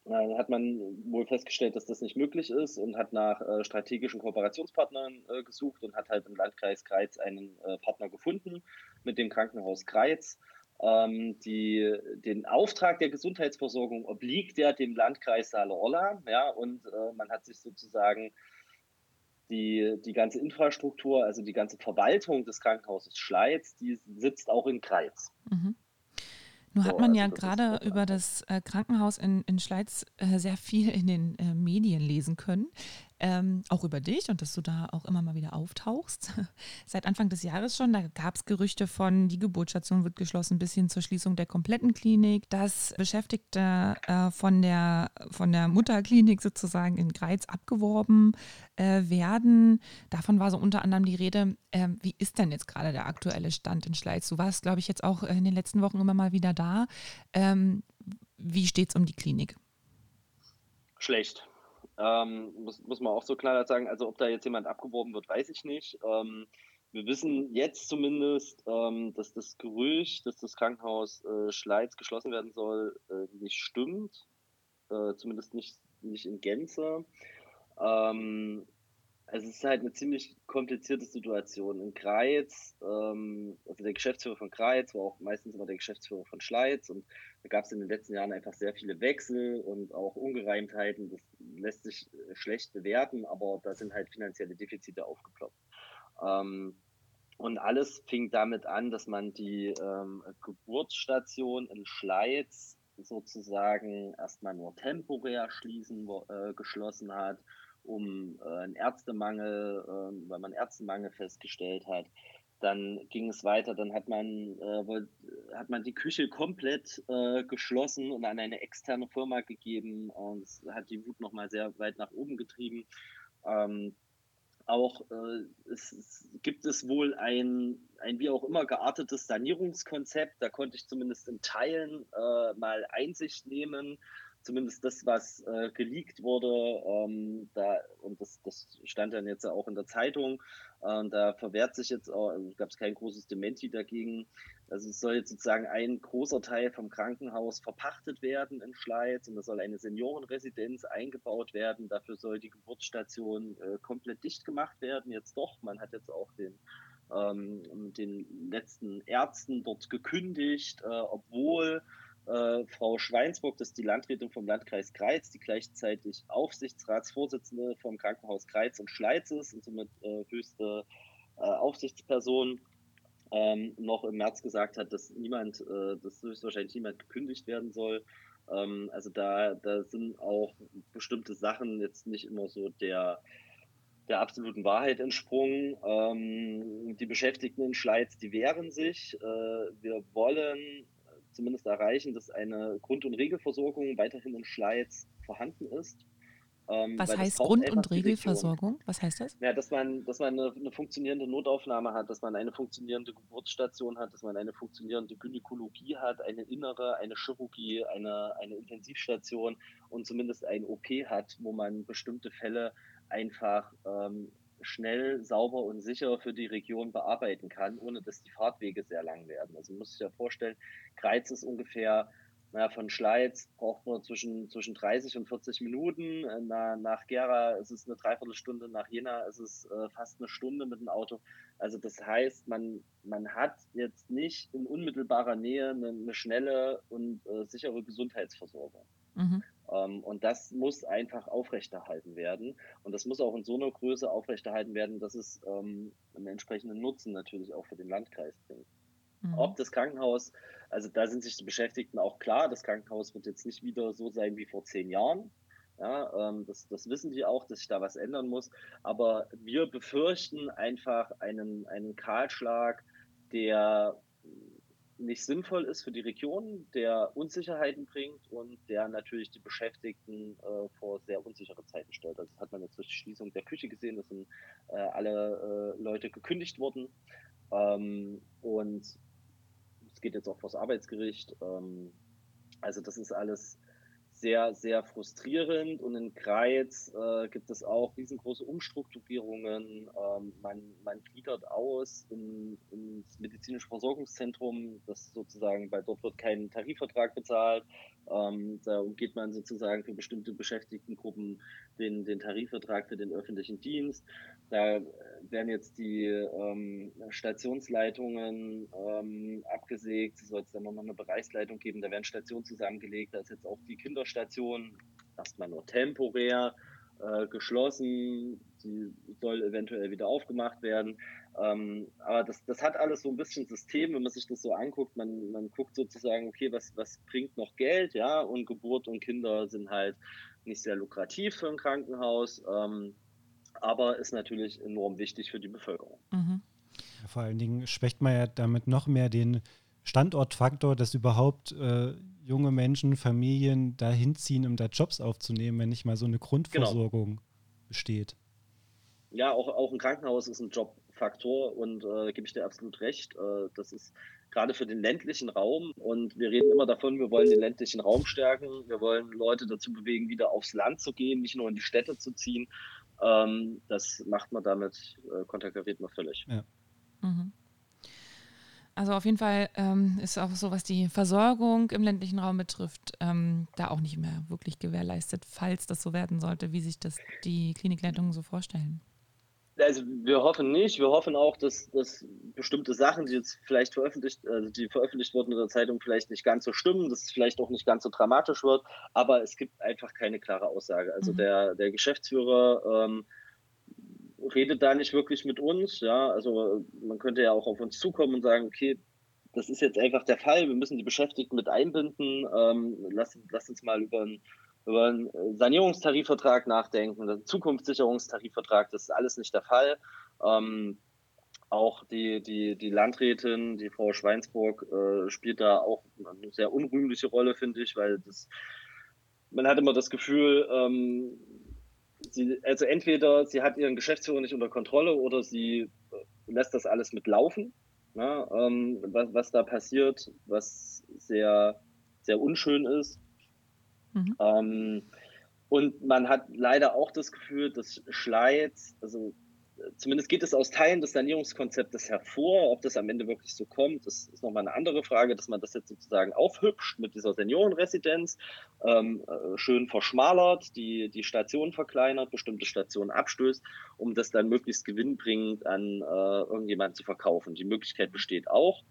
Dann hat man wohl festgestellt, dass das nicht möglich ist und hat nach äh, strategischen Kooperationspartnern äh, gesucht und hat halt im Landkreis Greiz einen äh, Partner gefunden mit dem Krankenhaus Greiz. Ähm, die, den Auftrag der Gesundheitsversorgung obliegt ja dem Landkreis Saale-Orla, ja, und äh, man hat sich sozusagen die, die ganze Infrastruktur, also die ganze Verwaltung des Krankenhauses Schleiz, die sitzt auch in Greiz. Mhm. Nun hat man also ja gerade über das äh, Krankenhaus in, in Schleiz äh, sehr viel in den äh, Medien lesen können ähm, auch über dich und dass du da auch immer mal wieder auftauchst. Seit Anfang des Jahres schon, da gab es Gerüchte von, die Geburtsstation wird geschlossen bis hin zur Schließung der kompletten Klinik, dass Beschäftigte äh, von, der, von der Mutterklinik sozusagen in Greiz abgeworben äh, werden. Davon war so unter anderem die Rede. Äh, wie ist denn jetzt gerade der aktuelle Stand in Schleiz? Du warst, glaube ich, jetzt auch in den letzten Wochen immer mal wieder da. Ähm, wie steht es um die Klinik? Schlecht. Ähm, muss, muss man auch so klar sagen. Also, ob da jetzt jemand abgeworben wird, weiß ich nicht. Ähm, wir wissen jetzt zumindest, ähm, dass das Gerücht, dass das Krankenhaus äh, Schleiz geschlossen werden soll, äh, nicht stimmt. Äh, zumindest nicht, nicht in Gänze. Ähm, es ist halt eine ziemlich komplizierte Situation. In Greiz, ähm, also der Geschäftsführer von Greiz war auch meistens immer der Geschäftsführer von Schleiz und da gab es in den letzten Jahren einfach sehr viele Wechsel und auch Ungereimtheiten. Das lässt sich äh, schlecht bewerten, aber da sind halt finanzielle Defizite aufgeploppt. Ähm, und alles fing damit an, dass man die ähm, Geburtsstation in Schleiz sozusagen erstmal nur temporär schließen, äh, geschlossen hat um äh, einen Ärztemangel, äh, weil man Ärztemangel festgestellt hat. Dann ging es weiter, dann hat man, äh, hat man die Küche komplett äh, geschlossen und an eine externe Firma gegeben und hat die Wut nochmal sehr weit nach oben getrieben. Ähm, auch äh, es, es, gibt es wohl ein, ein wie auch immer geartetes Sanierungskonzept. Da konnte ich zumindest in Teilen äh, mal Einsicht nehmen zumindest das, was äh, geleakt wurde, ähm, da, und das, das stand dann jetzt auch in der Zeitung, äh, da verwehrt sich jetzt auch, also gab es kein großes Dementi dagegen. Also es soll jetzt sozusagen ein großer Teil vom Krankenhaus verpachtet werden in Schleiz und da soll eine Seniorenresidenz eingebaut werden. Dafür soll die Geburtsstation äh, komplett dicht gemacht werden. Jetzt doch, man hat jetzt auch den ähm, den letzten Ärzten dort gekündigt, äh, obwohl äh, Frau Schweinsburg, das ist die Landrätin vom Landkreis Greiz, die gleichzeitig Aufsichtsratsvorsitzende vom Krankenhaus Greiz und Schleiz ist und somit äh, höchste äh, Aufsichtsperson, ähm, noch im März gesagt hat, dass niemand, äh, dass höchstwahrscheinlich niemand gekündigt werden soll. Ähm, also da, da sind auch bestimmte Sachen jetzt nicht immer so der der absoluten Wahrheit entsprungen. Ähm, die Beschäftigten in Schleiz, die wehren sich. Äh, wir wollen zumindest erreichen, dass eine Grund- und Regelversorgung weiterhin in Schleiz vorhanden ist. Ähm, Was heißt Grund- und Regelversorgung? Was heißt das? Ja, dass man, dass man eine, eine, funktionierende Notaufnahme hat, dass man eine funktionierende Geburtsstation hat, dass man eine funktionierende Gynäkologie hat, eine innere, eine Chirurgie, eine, eine Intensivstation und zumindest ein OP hat, wo man bestimmte Fälle einfach ähm, schnell, sauber und sicher für die Region bearbeiten kann, ohne dass die Fahrtwege sehr lang werden. Also man muss sich ja vorstellen, Greiz ist ungefähr, naja, von Schleiz braucht man zwischen, zwischen 30 und 40 Minuten. Na, nach Gera ist es eine Dreiviertelstunde, nach Jena ist es äh, fast eine Stunde mit dem Auto. Also das heißt, man, man hat jetzt nicht in unmittelbarer Nähe eine, eine schnelle und äh, sichere Gesundheitsversorgung. Mhm. Ähm, und das muss einfach aufrechterhalten werden. Und das muss auch in so einer Größe aufrechterhalten werden, dass es ähm, einen entsprechenden Nutzen natürlich auch für den Landkreis bringt. Mhm. Ob das Krankenhaus, also da sind sich die Beschäftigten auch klar, das Krankenhaus wird jetzt nicht wieder so sein wie vor zehn Jahren. Ja, ähm, das, das wissen die auch, dass sich da was ändern muss. Aber wir befürchten einfach einen, einen Kahlschlag, der nicht sinnvoll ist für die Region, der Unsicherheiten bringt und der natürlich die Beschäftigten äh, vor sehr unsichere Zeiten stellt. Also das hat man jetzt durch die Schließung der Küche gesehen, da sind äh, alle äh, Leute gekündigt worden. Ähm, und es geht jetzt auch vors Arbeitsgericht. Ähm, also das ist alles sehr, sehr frustrierend. Und in Greiz äh, gibt es auch riesengroße Umstrukturierungen. Ähm, man, man gliedert aus in, ins medizinische Versorgungszentrum, das sozusagen, bei dort wird kein Tarifvertrag bezahlt. Ähm, da umgeht man sozusagen für bestimmte Beschäftigtengruppen den, den Tarifvertrag für den öffentlichen Dienst. Da werden jetzt die ähm, Stationsleitungen ähm, abgesägt. Es soll es dann nochmal eine Bereichsleitung geben. Da werden Stationen zusammengelegt. Da ist jetzt auch die Kinderstation erstmal nur temporär äh, geschlossen. Sie soll eventuell wieder aufgemacht werden. Ähm, aber das, das hat alles so ein bisschen System, wenn man sich das so anguckt. Man, man guckt sozusagen, okay, was, was bringt noch Geld, ja, und Geburt und Kinder sind halt nicht sehr lukrativ für ein Krankenhaus, ähm, aber ist natürlich enorm wichtig für die Bevölkerung. Mhm. Ja, vor allen Dingen schwächt man ja damit noch mehr den Standortfaktor, dass überhaupt äh, junge Menschen, Familien dahin ziehen, um da Jobs aufzunehmen, wenn nicht mal so eine Grundversorgung genau. besteht. Ja, auch, auch ein Krankenhaus ist ein Jobfaktor und äh, gebe ich dir absolut recht. Äh, das ist gerade für den ländlichen Raum und wir reden immer davon, wir wollen den ländlichen Raum stärken, wir wollen Leute dazu bewegen, wieder aufs Land zu gehen, nicht nur in die Städte zu ziehen. Ähm, das macht man damit, äh, konterkariert man völlig. Ja. Mhm. Also auf jeden Fall ähm, ist auch so, was die Versorgung im ländlichen Raum betrifft, ähm, da auch nicht mehr wirklich gewährleistet, falls das so werden sollte, wie sich das die Klinikleitungen so vorstellen. Also wir hoffen nicht. Wir hoffen auch, dass, dass bestimmte Sachen, die jetzt vielleicht veröffentlicht, also die veröffentlicht wurden in der Zeitung, vielleicht nicht ganz so stimmen, dass es vielleicht auch nicht ganz so dramatisch wird. Aber es gibt einfach keine klare Aussage. Also mhm. der, der Geschäftsführer ähm, redet da nicht wirklich mit uns. Ja, also man könnte ja auch auf uns zukommen und sagen, okay, das ist jetzt einfach der Fall. Wir müssen die Beschäftigten mit einbinden. Ähm, lass, lass uns mal über einen, über einen Sanierungstarifvertrag nachdenken, einen Zukunftssicherungstarifvertrag. Das ist alles nicht der Fall. Ähm, auch die, die, die Landrätin, die Frau Schweinsburg, äh, spielt da auch eine sehr unrühmliche Rolle, finde ich, weil das, man hat immer das Gefühl, ähm, sie, also entweder sie hat ihren Geschäftsführer nicht unter Kontrolle oder sie äh, lässt das alles mitlaufen. Ne? Ähm, was, was da passiert, was sehr, sehr unschön ist. Mhm. Ähm, und man hat leider auch das Gefühl, dass Schleiz, also zumindest geht es aus Teilen des Sanierungskonzeptes hervor. Ob das am Ende wirklich so kommt, das ist nochmal eine andere Frage, dass man das jetzt sozusagen aufhübscht mit dieser Seniorenresidenz, ähm, äh, schön verschmalert, die, die Station verkleinert, bestimmte Stationen abstößt, um das dann möglichst gewinnbringend an äh, irgendjemanden zu verkaufen. Die Möglichkeit besteht auch.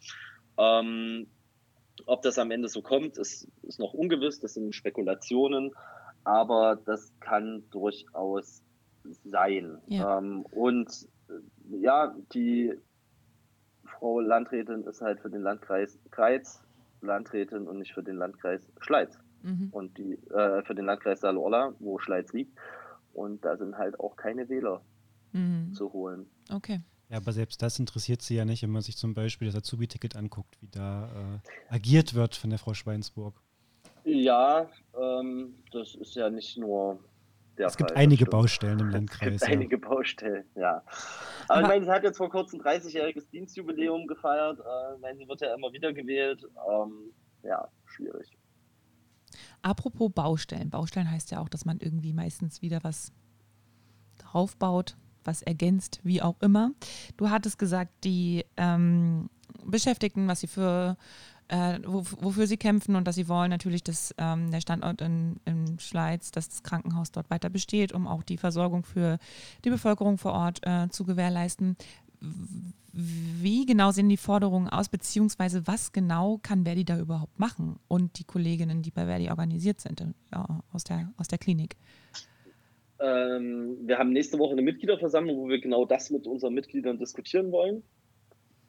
Ähm, ob das am Ende so kommt, ist, ist noch ungewiss, das sind Spekulationen, aber das kann durchaus sein. Ja. Ähm, und äh, ja, die Frau Landrätin ist halt für den Landkreis Kreiz Landrätin und nicht für den Landkreis Schleiz. Mhm. Und die äh, für den Landkreis Saale-Orla, wo Schleiz liegt. Und da sind halt auch keine Wähler mhm. zu holen. Okay. Ja, aber selbst das interessiert sie ja nicht, wenn man sich zum Beispiel das Azubi-Ticket anguckt, wie da äh, agiert wird von der Frau Schweinsburg. Ja, ähm, das ist ja nicht nur der Es gibt Fall, einige Baustellen im Landkreis. Es gibt ja. einige Baustellen, ja. Aber, ich meine, sie hat jetzt vor kurzem 30-jähriges Dienstjubiläum gefeiert. Äh, ich meine, sie wird ja immer wieder gewählt. Ähm, ja, schwierig. Apropos Baustellen. Baustellen heißt ja auch, dass man irgendwie meistens wieder was draufbaut, was ergänzt, wie auch immer. Du hattest gesagt, die ähm, Beschäftigten, was sie für äh, wofür sie kämpfen und dass sie wollen natürlich, dass ähm, der Standort in, in Schleiz, dass das Krankenhaus dort weiter besteht, um auch die Versorgung für die Bevölkerung vor Ort äh, zu gewährleisten. Wie genau sehen die Forderungen aus, beziehungsweise was genau kann Verdi da überhaupt machen und die Kolleginnen, die bei Verdi organisiert sind, äh, aus, der, aus der Klinik? Ähm, wir haben nächste Woche eine Mitgliederversammlung, wo wir genau das mit unseren Mitgliedern diskutieren wollen.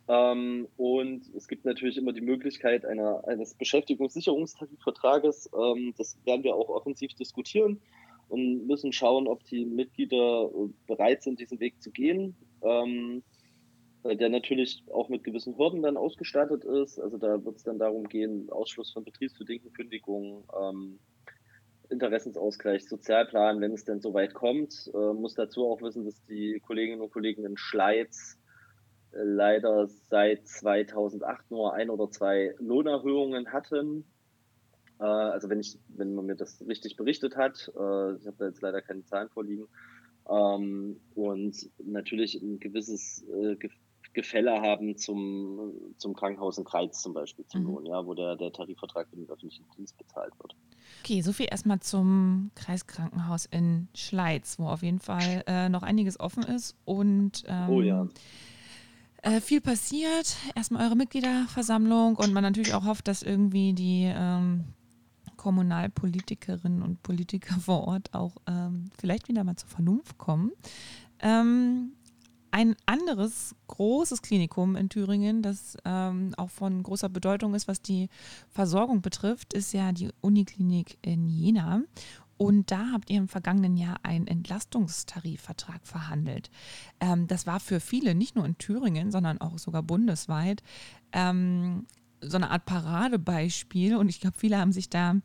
Ähm, und es gibt natürlich immer die Möglichkeit einer, eines Beschäftigungssicherungstarifvertrages. Ähm, das werden wir auch offensiv diskutieren und müssen schauen, ob die Mitglieder bereit sind, diesen Weg zu gehen. Ähm, der natürlich auch mit gewissen Hürden dann ausgestattet ist. Also da wird es dann darum gehen, Ausschluss von betriebsbedingten Kündigungen, ähm, Interessensausgleich, Sozialplan, wenn es denn soweit kommt. Äh, muss dazu auch wissen, dass die Kolleginnen und Kollegen in Schleiz leider seit 2008 nur ein oder zwei Lohnerhöhungen hatten. Äh, also wenn ich, wenn man mir das richtig berichtet hat, äh, ich habe da jetzt leider keine Zahlen vorliegen, ähm, und natürlich ein gewisses äh, Gefälle haben zum, zum Krankenhaus in Kreiz zum Beispiel, zum mhm. Ja, wo der, der Tarifvertrag für den öffentlichen Dienst bezahlt wird. Okay, soviel erstmal zum Kreiskrankenhaus in Schleiz, wo auf jeden Fall äh, noch einiges offen ist und ähm, oh ja. Äh, viel passiert. Erstmal eure Mitgliederversammlung und man natürlich auch hofft, dass irgendwie die ähm, Kommunalpolitikerinnen und Politiker vor Ort auch ähm, vielleicht wieder mal zur Vernunft kommen. Ähm, ein anderes großes Klinikum in Thüringen, das ähm, auch von großer Bedeutung ist, was die Versorgung betrifft, ist ja die Uniklinik in Jena. Und da habt ihr im vergangenen Jahr einen Entlastungstarifvertrag verhandelt. Ähm, das war für viele, nicht nur in Thüringen, sondern auch sogar bundesweit, ähm, so eine Art Paradebeispiel. Und ich glaube, viele haben sich da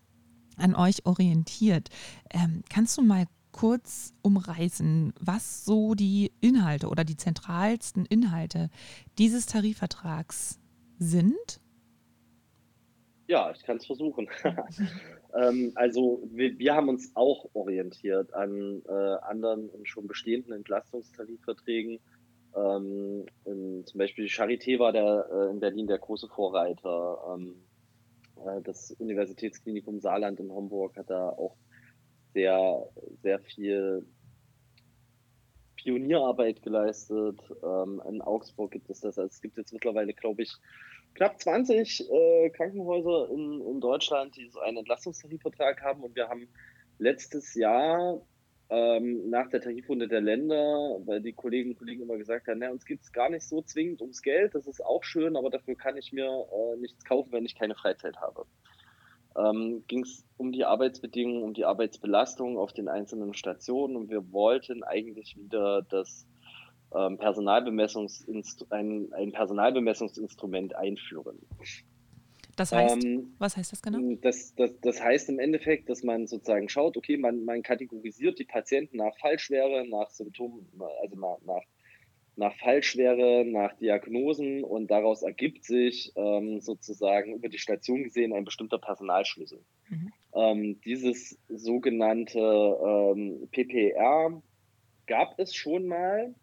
an euch orientiert. Ähm, kannst du mal kurz umreißen, was so die Inhalte oder die zentralsten Inhalte dieses Tarifvertrags sind? Ja, ich kann es versuchen. ähm, also wir, wir, haben uns auch orientiert an äh, anderen schon bestehenden Entlastungstarifverträgen. Ähm, in, zum Beispiel Charité war der, äh, in Berlin der große Vorreiter. Ähm, äh, das Universitätsklinikum Saarland in Homburg hat da auch sehr, sehr viel Pionierarbeit geleistet. Ähm, in Augsburg gibt es das. Also es gibt jetzt mittlerweile, glaube ich, knapp 20 äh, Krankenhäuser in, in Deutschland, die so einen Entlastungstarifvertrag haben. Und wir haben letztes Jahr ähm, nach der Tarifrunde der Länder, weil die Kolleginnen und Kollegen immer gesagt haben, na, uns geht es gar nicht so zwingend ums Geld, das ist auch schön, aber dafür kann ich mir äh, nichts kaufen, wenn ich keine Freizeit habe ähm, ging es um die Arbeitsbedingungen, um die Arbeitsbelastung auf den einzelnen Stationen und wir wollten eigentlich wieder das ähm, Personalbemessungs ein, ein Personalbemessungsinstrument einführen. Das heißt, ähm, was heißt das genau? Das, das, das heißt im Endeffekt, dass man sozusagen schaut, okay, man, man kategorisiert die Patienten nach Fallschwere, nach Symptomen, also nach, nach nach Fallschwere, nach Diagnosen und daraus ergibt sich ähm, sozusagen über die Station gesehen ein bestimmter Personalschlüssel. Mhm. Ähm, dieses sogenannte ähm, PPR gab es schon mal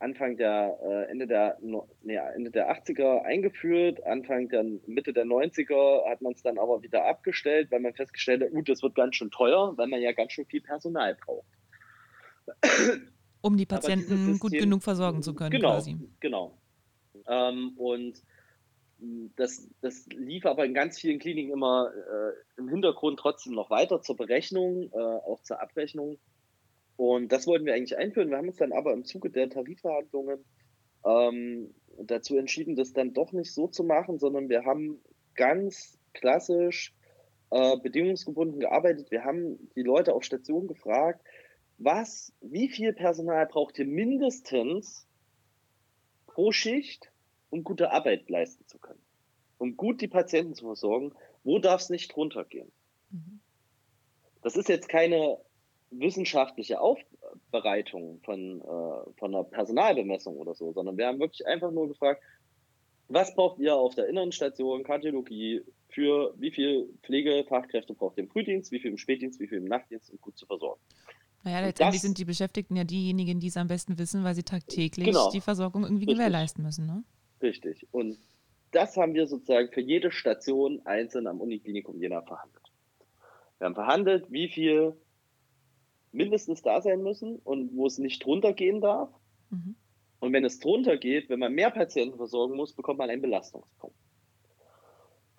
Anfang der äh, Ende der nee, Ende der 80er eingeführt, Anfang der Mitte der 90er hat man es dann aber wieder abgestellt, weil man festgestellt hat, gut, das wird ganz schön teuer, weil man ja ganz schön viel Personal braucht. Um die Patienten System, gut genug versorgen zu können, genau, quasi. Genau. Ähm, und das, das lief aber in ganz vielen Kliniken immer äh, im Hintergrund trotzdem noch weiter zur Berechnung, äh, auch zur Abrechnung. Und das wollten wir eigentlich einführen. Wir haben uns dann aber im Zuge der Tarifverhandlungen ähm, dazu entschieden, das dann doch nicht so zu machen, sondern wir haben ganz klassisch äh, bedingungsgebunden gearbeitet. Wir haben die Leute auf Station gefragt, was, wie viel Personal braucht ihr mindestens pro Schicht, um gute Arbeit leisten zu können? Um gut die Patienten zu versorgen, wo darf es nicht runtergehen? Mhm. Das ist jetzt keine wissenschaftliche Aufbereitung von, äh, von einer Personalbemessung oder so, sondern wir haben wirklich einfach nur gefragt, was braucht ihr auf der inneren Station Kardiologie für wie viel Pflegefachkräfte braucht ihr im Frühdienst, wie viel im Spätdienst, wie viel im Nachtdienst, um gut zu versorgen? Naja, letztendlich das, sind die Beschäftigten ja diejenigen, die es am besten wissen, weil sie tagtäglich genau, die Versorgung irgendwie richtig, gewährleisten müssen. Ne? Richtig. Und das haben wir sozusagen für jede Station einzeln am Uniklinikum Jena verhandelt. Wir haben verhandelt, wie viel mindestens da sein müssen und wo es nicht drunter gehen darf. Mhm. Und wenn es drunter geht, wenn man mehr Patienten versorgen muss, bekommt man einen Belastungspunkt.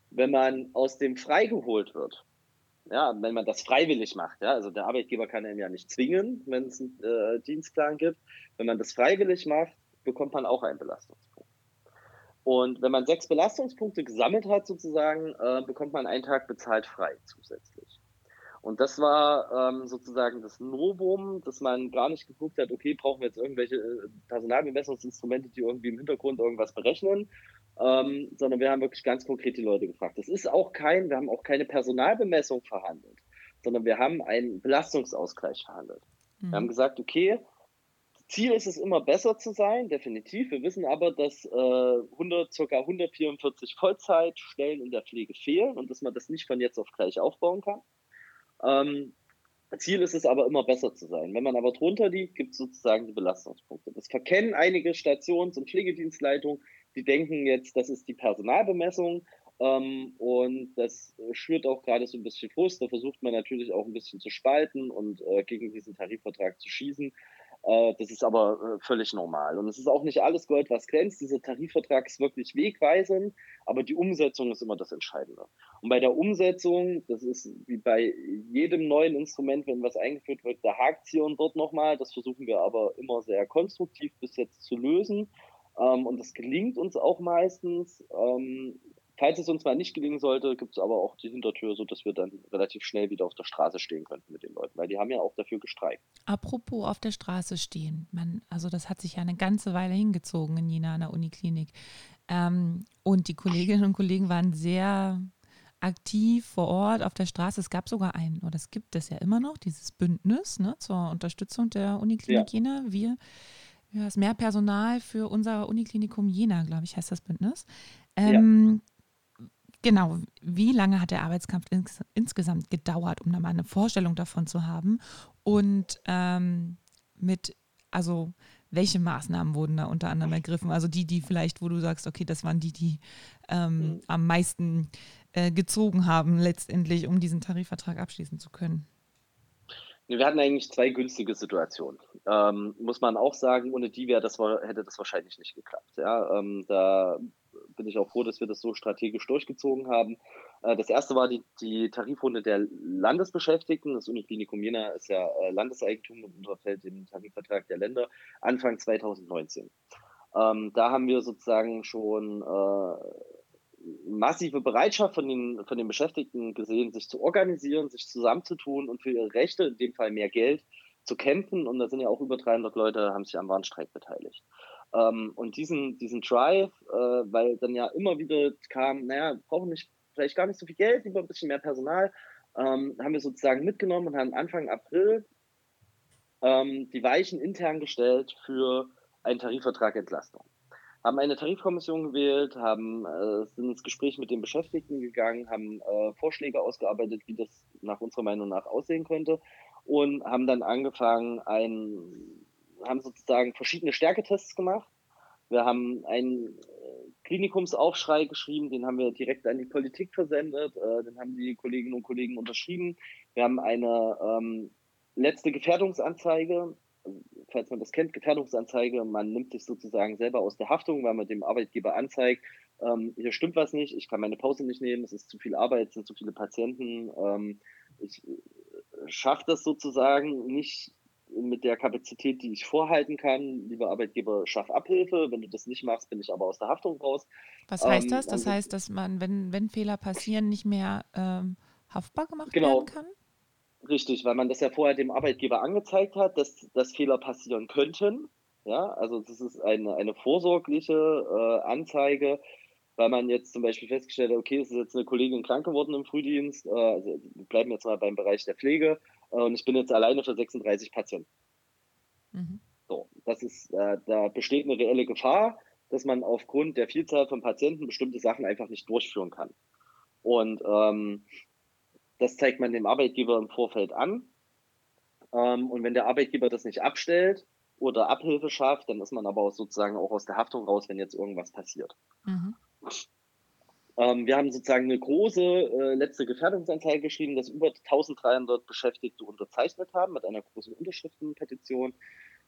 Wenn man aus dem freigeholt wird, ja, wenn man das freiwillig macht, ja, also der Arbeitgeber kann einem ja nicht zwingen, wenn es einen äh, Dienstplan gibt. Wenn man das freiwillig macht, bekommt man auch einen Belastungspunkt. Und wenn man sechs Belastungspunkte gesammelt hat, sozusagen, äh, bekommt man einen Tag bezahlt frei zusätzlich. Und das war ähm, sozusagen das Novum, dass man gar nicht geguckt hat, okay, brauchen wir jetzt irgendwelche äh, Personalbemessungsinstrumente, die irgendwie im Hintergrund irgendwas berechnen, ähm, sondern wir haben wirklich ganz konkret die Leute gefragt. Das ist auch kein, wir haben auch keine Personalbemessung verhandelt, sondern wir haben einen Belastungsausgleich verhandelt. Mhm. Wir haben gesagt, okay, Ziel ist es immer besser zu sein, definitiv. Wir wissen aber, dass äh, 100, ca. 144 Vollzeitstellen in der Pflege fehlen und dass man das nicht von jetzt auf gleich aufbauen kann. Ähm, Ziel ist es aber immer besser zu sein. Wenn man aber drunter liegt, gibt es sozusagen die Belastungspunkte. Das verkennen einige Stations- und Pflegedienstleitungen. Die denken jetzt, das ist die Personalbemessung. Ähm, und das schürt auch gerade so ein bisschen Frust. Da versucht man natürlich auch ein bisschen zu spalten und äh, gegen diesen Tarifvertrag zu schießen. Äh, das ist aber äh, völlig normal. Und es ist auch nicht alles Gold, was glänzt. Dieser Tarifvertrag ist wirklich wegweisend, aber die Umsetzung ist immer das Entscheidende. Und bei der Umsetzung, das ist wie bei jedem neuen Instrument, wenn was eingeführt wird, da hakt hier und dort nochmal. Das versuchen wir aber immer sehr konstruktiv bis jetzt zu lösen. Ähm, und das gelingt uns auch meistens. Ähm, Falls es uns mal nicht gelingen sollte, gibt es aber auch die Hintertür, sodass wir dann relativ schnell wieder auf der Straße stehen könnten mit den Leuten, weil die haben ja auch dafür gestreikt. Apropos auf der Straße stehen, man, also das hat sich ja eine ganze Weile hingezogen in Jena an der Uniklinik. Ähm, und die Kolleginnen und Kollegen waren sehr aktiv vor Ort auf der Straße. Es gab sogar ein, oder es gibt es ja immer noch, dieses Bündnis ne, zur Unterstützung der Uniklinik ja. Jena. Wir ja, ist mehr Personal für unser Uniklinikum Jena, glaube ich, heißt das Bündnis. Ähm, Genau, wie lange hat der Arbeitskampf ins, insgesamt gedauert, um da mal eine Vorstellung davon zu haben? Und ähm, mit, also welche Maßnahmen wurden da unter anderem ergriffen? Also die, die vielleicht, wo du sagst, okay, das waren die, die ähm, mhm. am meisten äh, gezogen haben, letztendlich, um diesen Tarifvertrag abschließen zu können. Wir hatten eigentlich zwei günstige Situationen. Ähm, muss man auch sagen, ohne die wäre das, hätte das wahrscheinlich nicht geklappt. Ja, ähm, da bin ich auch froh, dass wir das so strategisch durchgezogen haben. Äh, das erste war die, die Tarifrunde der Landesbeschäftigten. Das Uniklinikum Jena ist ja äh, Landeseigentum und unterfällt dem Tarifvertrag der Länder Anfang 2019. Ähm, da haben wir sozusagen schon äh, massive Bereitschaft von den, von den Beschäftigten gesehen, sich zu organisieren, sich zusammenzutun und für ihre Rechte, in dem Fall mehr Geld, zu kämpfen. Und da sind ja auch über 300 Leute, haben sich am Warnstreik beteiligt. Ähm, und diesen, diesen Drive, äh, weil dann ja immer wieder kam, naja, brauchen nicht, vielleicht gar nicht so viel Geld, lieber ein bisschen mehr Personal, ähm, haben wir sozusagen mitgenommen und haben Anfang April ähm, die Weichen intern gestellt für einen Tarifvertrag Entlastung. Haben eine Tarifkommission gewählt, haben, äh, sind ins Gespräch mit den Beschäftigten gegangen, haben äh, Vorschläge ausgearbeitet, wie das nach unserer Meinung nach aussehen könnte und haben dann angefangen, ein haben sozusagen verschiedene Stärketests gemacht. Wir haben einen äh, Klinikumsaufschrei geschrieben, den haben wir direkt an die Politik versendet, äh, den haben die Kolleginnen und Kollegen unterschrieben. Wir haben eine ähm, letzte Gefährdungsanzeige, falls man das kennt, Gefährdungsanzeige, man nimmt sich sozusagen selber aus der Haftung, weil man dem Arbeitgeber anzeigt, ähm, hier stimmt was nicht, ich kann meine Pause nicht nehmen, es ist zu viel Arbeit, es sind zu viele Patienten, ähm, ich äh, schaffe das sozusagen nicht mit der Kapazität, die ich vorhalten kann. Lieber Arbeitgeber, schaff Abhilfe. Wenn du das nicht machst, bin ich aber aus der Haftung raus. Was heißt ähm, das? Das heißt, dass man, wenn, wenn Fehler passieren, nicht mehr ähm, haftbar gemacht genau, werden kann? Richtig, weil man das ja vorher dem Arbeitgeber angezeigt hat, dass, dass Fehler passieren könnten. Ja, also das ist eine, eine vorsorgliche äh, Anzeige, weil man jetzt zum Beispiel festgestellt hat, okay, es ist jetzt eine Kollegin krank geworden im Frühdienst, äh, also wir bleiben jetzt mal beim Bereich der Pflege, äh, und ich bin jetzt alleine für 36 Patienten. Mhm. So, das ist, äh, da besteht eine reelle Gefahr, dass man aufgrund der Vielzahl von Patienten bestimmte Sachen einfach nicht durchführen kann. Und ähm, das zeigt man dem Arbeitgeber im Vorfeld an. Ähm, und wenn der Arbeitgeber das nicht abstellt oder Abhilfe schafft, dann ist man aber auch sozusagen auch aus der Haftung raus, wenn jetzt irgendwas passiert. Mhm. Ähm, wir haben sozusagen eine große äh, letzte Gefährdungsanzeige geschrieben, dass über 1300 Beschäftigte unterzeichnet haben mit einer großen Unterschriftenpetition,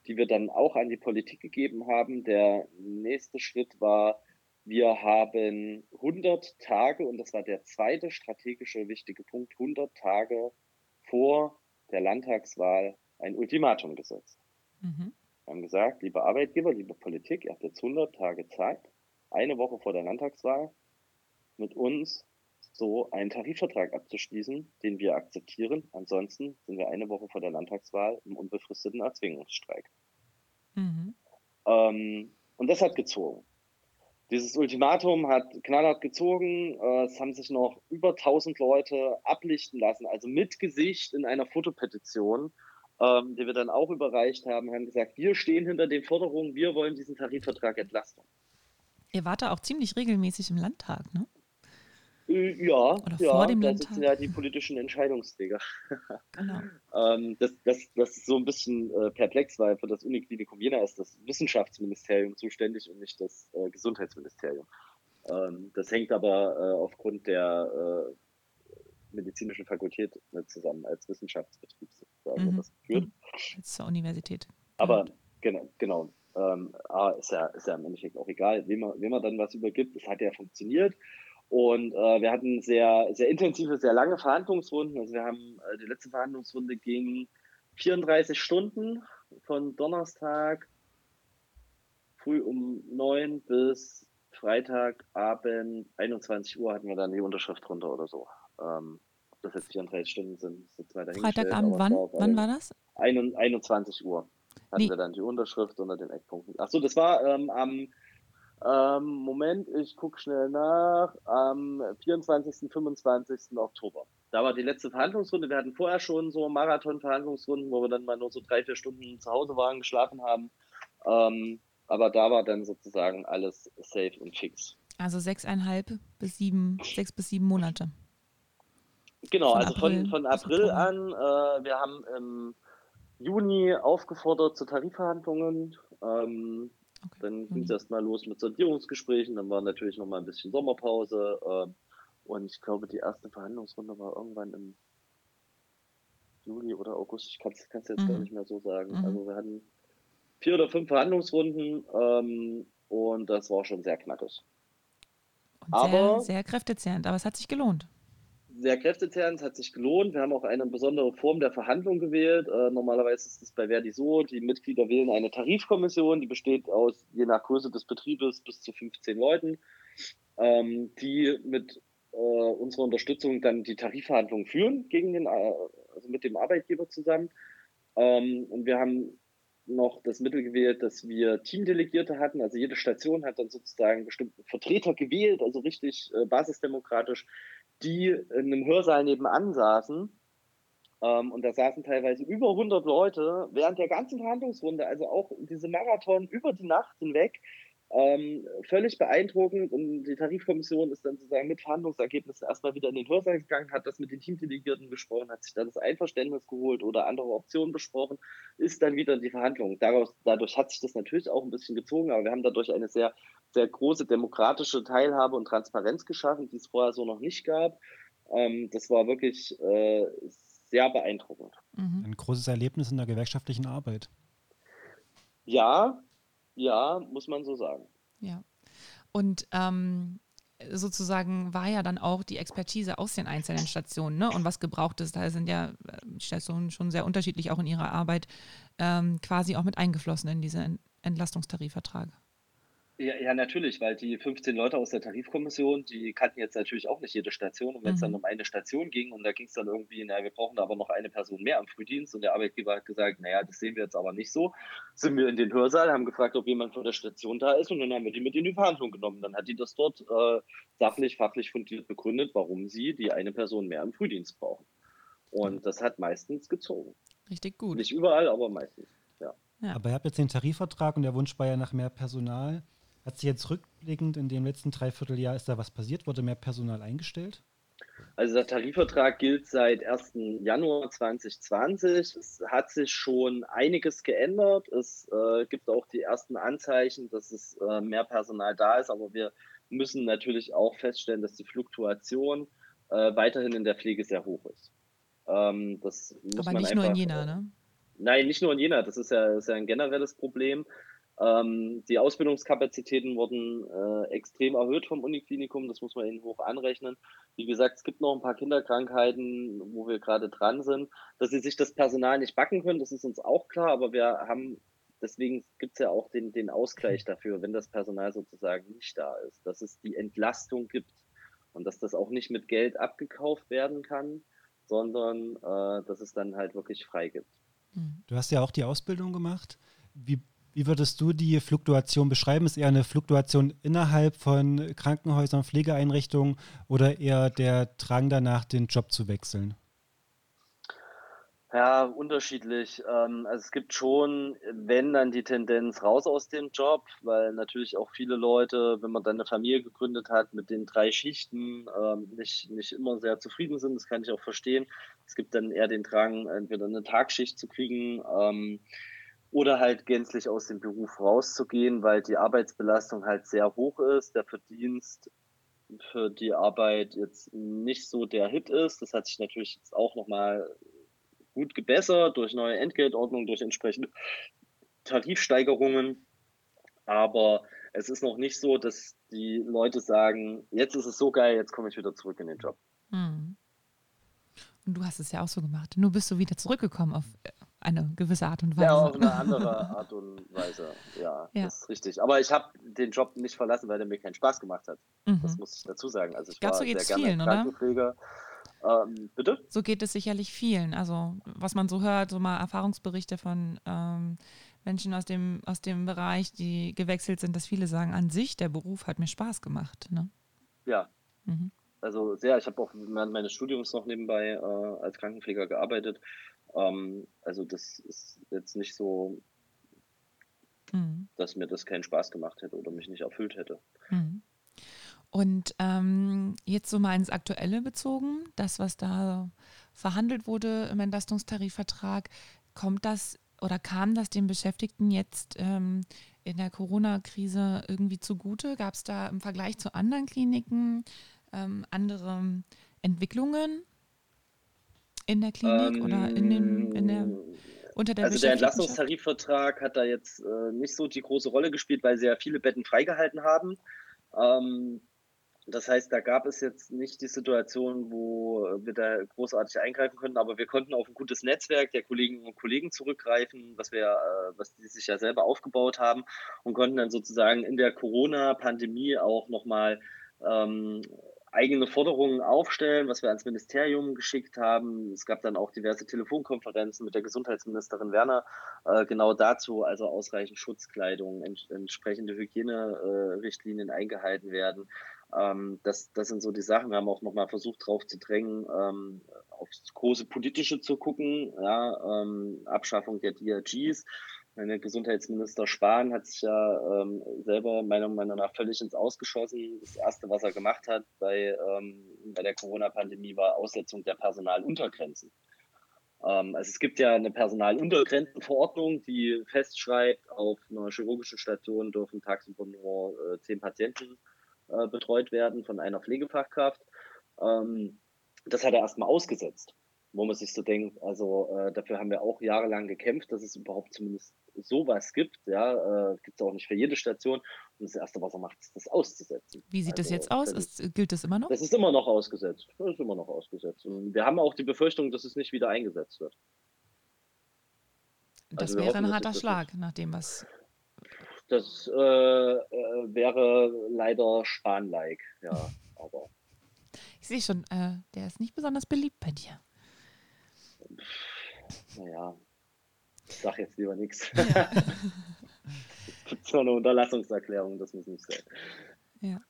die wir dann auch an die Politik gegeben haben. Der nächste Schritt war, wir haben 100 Tage, und das war der zweite strategische wichtige Punkt, 100 Tage vor der Landtagswahl ein Ultimatum gesetzt. Mhm. Wir haben gesagt, liebe Arbeitgeber, liebe Politik, ihr habt jetzt 100 Tage Zeit, eine Woche vor der Landtagswahl, mit uns so einen Tarifvertrag abzuschließen, den wir akzeptieren. Ansonsten sind wir eine Woche vor der Landtagswahl im unbefristeten Erzwingungsstreik. Mhm. Ähm, und das hat gezogen. Dieses Ultimatum hat knallhart gezogen. Äh, es haben sich noch über 1000 Leute ablichten lassen, also mit Gesicht in einer Fotopetition ähm, die wir dann auch überreicht haben, haben gesagt, wir stehen hinter den Forderungen, wir wollen diesen Tarifvertrag Entlastung. Ihr wart da auch ziemlich regelmäßig im Landtag, ne? Äh, ja, Oder ja, vor dem da Landtag. sitzen ja die politischen Entscheidungsträger. Genau. ähm, das, das, das ist so ein bisschen äh, perplex, weil für das Uniklinikum Jena ist das Wissenschaftsministerium zuständig und nicht das äh, Gesundheitsministerium. Ähm, das hängt aber äh, aufgrund der äh, medizinischen Fakultät zusammen als Wissenschaftsbetrieb sozusagen mhm. das geführt. Jetzt zur Universität. Aber genau, genau. Ähm, ist, ja, ist ja im Endeffekt auch egal, wem man, wem man dann was übergibt. Es hat ja funktioniert. Und äh, wir hatten sehr, sehr intensive, sehr lange Verhandlungsrunden. Also wir haben, äh, die letzte Verhandlungsrunde ging 34 Stunden von Donnerstag früh um 9 bis Freitagabend 21 Uhr hatten wir dann die Unterschrift drunter oder so. Ähm, ob das jetzt 34 Stunden sind, ist jetzt weiter Freitagabend, wann, war wann war das? 21 Uhr hatten nee. wir dann die Unterschrift unter den Eckpunkten. Achso, das war ähm, am ähm, Moment, ich gucke schnell nach, am 24., 25. Oktober. Da war die letzte Verhandlungsrunde. Wir hatten vorher schon so Marathon-Verhandlungsrunden, wo wir dann mal nur so drei, vier Stunden zu Hause waren, geschlafen haben. Ähm, aber da war dann sozusagen alles safe und fix. Also sechseinhalb bis sieben, sechs bis sieben Monate. Genau, von also April von, von April an. Äh, wir haben im Juni aufgefordert zu Tarifverhandlungen. Ähm, okay. Dann ging es mhm. erstmal los mit Sondierungsgesprächen. Dann war natürlich noch mal ein bisschen Sommerpause. Äh, und ich glaube, die erste Verhandlungsrunde war irgendwann im Juli oder August. Ich kann es jetzt mhm. gar nicht mehr so sagen. Mhm. Also wir hatten vier oder fünf Verhandlungsrunden ähm, und das war schon sehr knackig. Und aber sehr, sehr kräftezehrend, aber es hat sich gelohnt. Sehr kräftezehrend, hat sich gelohnt. Wir haben auch eine besondere Form der Verhandlung gewählt. Äh, normalerweise ist es bei Verdi so, die Mitglieder wählen eine Tarifkommission, die besteht aus, je nach Größe des Betriebes, bis zu 15 Leuten, ähm, die mit äh, unserer Unterstützung dann die Tarifverhandlungen führen gegen den, äh, also mit dem Arbeitgeber zusammen. Ähm, und wir haben noch das Mittel gewählt, dass wir Teamdelegierte hatten. Also jede Station hat dann sozusagen bestimmte Vertreter gewählt, also richtig äh, basisdemokratisch, die in einem Hörsaal nebenan saßen. Ähm, und da saßen teilweise über 100 Leute während der ganzen Verhandlungsrunde, also auch diese Marathon über die Nacht hinweg. Ähm, völlig beeindruckend und die Tarifkommission ist dann sozusagen mit Verhandlungsergebnissen erstmal wieder in den Hörsaal gegangen, hat das mit den Teamdelegierten besprochen, hat sich da das Einverständnis geholt oder andere Optionen besprochen, ist dann wieder in die Verhandlungen. Daraus, dadurch hat sich das natürlich auch ein bisschen gezogen, aber wir haben dadurch eine sehr, sehr große demokratische Teilhabe und Transparenz geschaffen, die es vorher so noch nicht gab. Ähm, das war wirklich äh, sehr beeindruckend. Mhm. Ein großes Erlebnis in der gewerkschaftlichen Arbeit. Ja, ja, muss man so sagen. Ja. Und ähm, sozusagen war ja dann auch die Expertise aus den einzelnen Stationen ne? und was gebraucht ist. Da sind ja äh, Stationen schon sehr unterschiedlich auch in ihrer Arbeit ähm, quasi auch mit eingeflossen in diese Entlastungstarifvertrag. Ja, ja, natürlich, weil die 15 Leute aus der Tarifkommission, die kannten jetzt natürlich auch nicht jede Station. Und wenn es mhm. dann um eine Station ging und da ging es dann irgendwie, naja, wir brauchen aber noch eine Person mehr am Frühdienst und der Arbeitgeber hat gesagt, naja, das sehen wir jetzt aber nicht so, sind wir in den Hörsaal, haben gefragt, ob jemand von der Station da ist und dann haben wir die mit in die Verhandlung genommen. Dann hat die das dort äh, sachlich, fachlich fundiert begründet, warum sie die eine Person mehr am Frühdienst brauchen. Und das hat meistens gezogen. Richtig gut. Nicht überall, aber meistens. Ja. ja. Aber ihr habt jetzt den Tarifvertrag und der Wunsch war ja nach mehr Personal. Hat sich jetzt rückblickend in dem letzten Dreivierteljahr, ist da was passiert? Wurde mehr Personal eingestellt? Also der Tarifvertrag gilt seit 1. Januar 2020. Es hat sich schon einiges geändert. Es äh, gibt auch die ersten Anzeichen, dass es äh, mehr Personal da ist, aber wir müssen natürlich auch feststellen, dass die Fluktuation äh, weiterhin in der Pflege sehr hoch ist. Ähm, das muss aber nicht einfach, nur in Jena, ne? Nein, nicht nur in Jena. Das ist ja, ist ja ein generelles Problem. Ähm, die Ausbildungskapazitäten wurden äh, extrem erhöht vom Uniklinikum, das muss man ihnen hoch anrechnen. Wie gesagt, es gibt noch ein paar Kinderkrankheiten, wo wir gerade dran sind. Dass sie sich das Personal nicht backen können, das ist uns auch klar, aber wir haben, deswegen gibt es ja auch den, den Ausgleich dafür, wenn das Personal sozusagen nicht da ist, dass es die Entlastung gibt und dass das auch nicht mit Geld abgekauft werden kann, sondern äh, dass es dann halt wirklich frei gibt. Du hast ja auch die Ausbildung gemacht. Wie wie würdest du die Fluktuation beschreiben? Ist eher eine Fluktuation innerhalb von Krankenhäusern, Pflegeeinrichtungen oder eher der Drang danach, den Job zu wechseln? Ja, unterschiedlich. Ähm, also es gibt schon, wenn dann die Tendenz raus aus dem Job, weil natürlich auch viele Leute, wenn man dann eine Familie gegründet hat mit den drei Schichten, ähm, nicht, nicht immer sehr zufrieden sind. Das kann ich auch verstehen. Es gibt dann eher den Drang, entweder eine Tagschicht zu kriegen ähm, oder halt gänzlich aus dem Beruf rauszugehen, weil die Arbeitsbelastung halt sehr hoch ist, der Verdienst für die Arbeit jetzt nicht so der Hit ist. Das hat sich natürlich jetzt auch nochmal gut gebessert durch neue Entgeltordnungen, durch entsprechende Tarifsteigerungen. Aber es ist noch nicht so, dass die Leute sagen, jetzt ist es so geil, jetzt komme ich wieder zurück in den Job. Hm. Und du hast es ja auch so gemacht. Nur bist du wieder zurückgekommen auf eine gewisse Art und Weise. Ja, auf eine andere Art und Weise. Ja, ja. das ist richtig. Aber ich habe den Job nicht verlassen, weil der mir keinen Spaß gemacht hat. Mhm. Das muss ich dazu sagen. Also ich, ich glaube, so geht es vielen, oder? Ähm, bitte? So geht es sicherlich vielen. Also was man so hört, so mal Erfahrungsberichte von ähm, Menschen aus dem, aus dem Bereich, die gewechselt sind, dass viele sagen, an sich, der Beruf hat mir Spaß gemacht. Ne? Ja. Mhm. Also sehr, ich habe auch während meines Studiums noch nebenbei äh, als Krankenpfleger gearbeitet. Ähm, also das ist jetzt nicht so, mhm. dass mir das keinen Spaß gemacht hätte oder mich nicht erfüllt hätte. Mhm. Und ähm, jetzt so mal ins Aktuelle bezogen, das, was da verhandelt wurde im Entlastungstarifvertrag, kommt das oder kam das den Beschäftigten jetzt ähm, in der Corona-Krise irgendwie zugute? Gab es da im Vergleich zu anderen Kliniken ähm, andere Entwicklungen in der Klinik ähm, oder in, den, in der unter der Also der Entlastungstarifvertrag hat da jetzt äh, nicht so die große Rolle gespielt, weil sie ja viele Betten freigehalten haben. Ähm, das heißt, da gab es jetzt nicht die Situation, wo wir da großartig eingreifen können, aber wir konnten auf ein gutes Netzwerk der Kolleginnen und Kollegen zurückgreifen, was wir, äh, was die sich ja selber aufgebaut haben und konnten dann sozusagen in der Corona-Pandemie auch nochmal ähm, eigene Forderungen aufstellen, was wir ans Ministerium geschickt haben. Es gab dann auch diverse Telefonkonferenzen mit der Gesundheitsministerin Werner äh, genau dazu, also ausreichend Schutzkleidung, ents entsprechende Hygienerichtlinien äh, eingehalten werden. Ähm, das, das sind so die Sachen. Wir haben auch nochmal versucht, darauf zu drängen, ähm, aufs große Politische zu gucken, ja, ähm, Abschaffung der DRGs. Meine Gesundheitsminister Spahn hat sich ja ähm, selber meiner Meinung nach völlig ins Ausgeschossen. Das Erste, was er gemacht hat bei, ähm, bei der Corona-Pandemie, war Aussetzung der Personaluntergrenzen. Ähm, also es gibt ja eine Personaluntergrenzenverordnung, die festschreibt, auf einer chirurgischen Station dürfen tagsüber nur äh, zehn Patienten äh, betreut werden von einer Pflegefachkraft. Ähm, das hat er erstmal ausgesetzt, wo man sich so denkt, also äh, dafür haben wir auch jahrelang gekämpft, dass es überhaupt zumindest sowas gibt. Ja, äh, gibt es auch nicht für jede Station. Und das Erste, was er macht, ist das auszusetzen. Wie sieht also, das jetzt aus? Das ist, gilt das immer noch? Das ist immer noch ausgesetzt. Das ist immer noch ausgesetzt. Und wir haben auch die Befürchtung, dass es nicht wieder eingesetzt wird. Das also wäre hoffen, ein harter Schlag, nach dem was das äh, äh, wäre leider Spahn-like, ja, aber. Ich sehe schon, äh, der ist nicht besonders beliebt bei dir. Naja, ich sag jetzt lieber nichts. Ja. Gibt so eine Unterlassungserklärung, das muss nicht sein. Ja.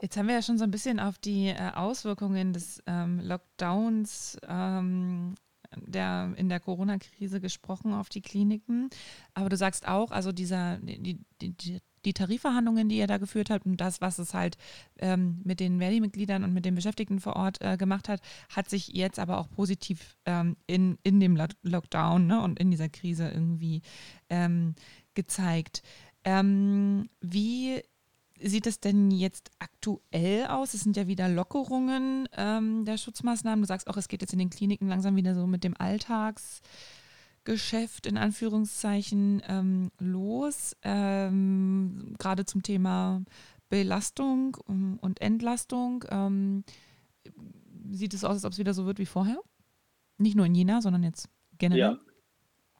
Jetzt haben wir ja schon so ein bisschen auf die äh, Auswirkungen des ähm, Lockdowns ähm, der, in der Corona-Krise gesprochen auf die Kliniken. Aber du sagst auch, also dieser, die, die, die Tarifverhandlungen, die ihr da geführt habt und das, was es halt ähm, mit den Verdi-Mitgliedern und mit den Beschäftigten vor Ort äh, gemacht hat, hat sich jetzt aber auch positiv ähm, in, in dem Lockdown ne, und in dieser Krise irgendwie ähm, gezeigt. Ähm, wie sieht es denn jetzt aktuell aus? Es sind ja wieder Lockerungen ähm, der Schutzmaßnahmen. Du sagst auch, es geht jetzt in den Kliniken langsam wieder so mit dem Alltagsgeschäft in Anführungszeichen ähm, los. Ähm, Gerade zum Thema Belastung und Entlastung. Ähm, sieht es aus, als ob es wieder so wird wie vorher? Nicht nur in Jena, sondern jetzt generell? Ja,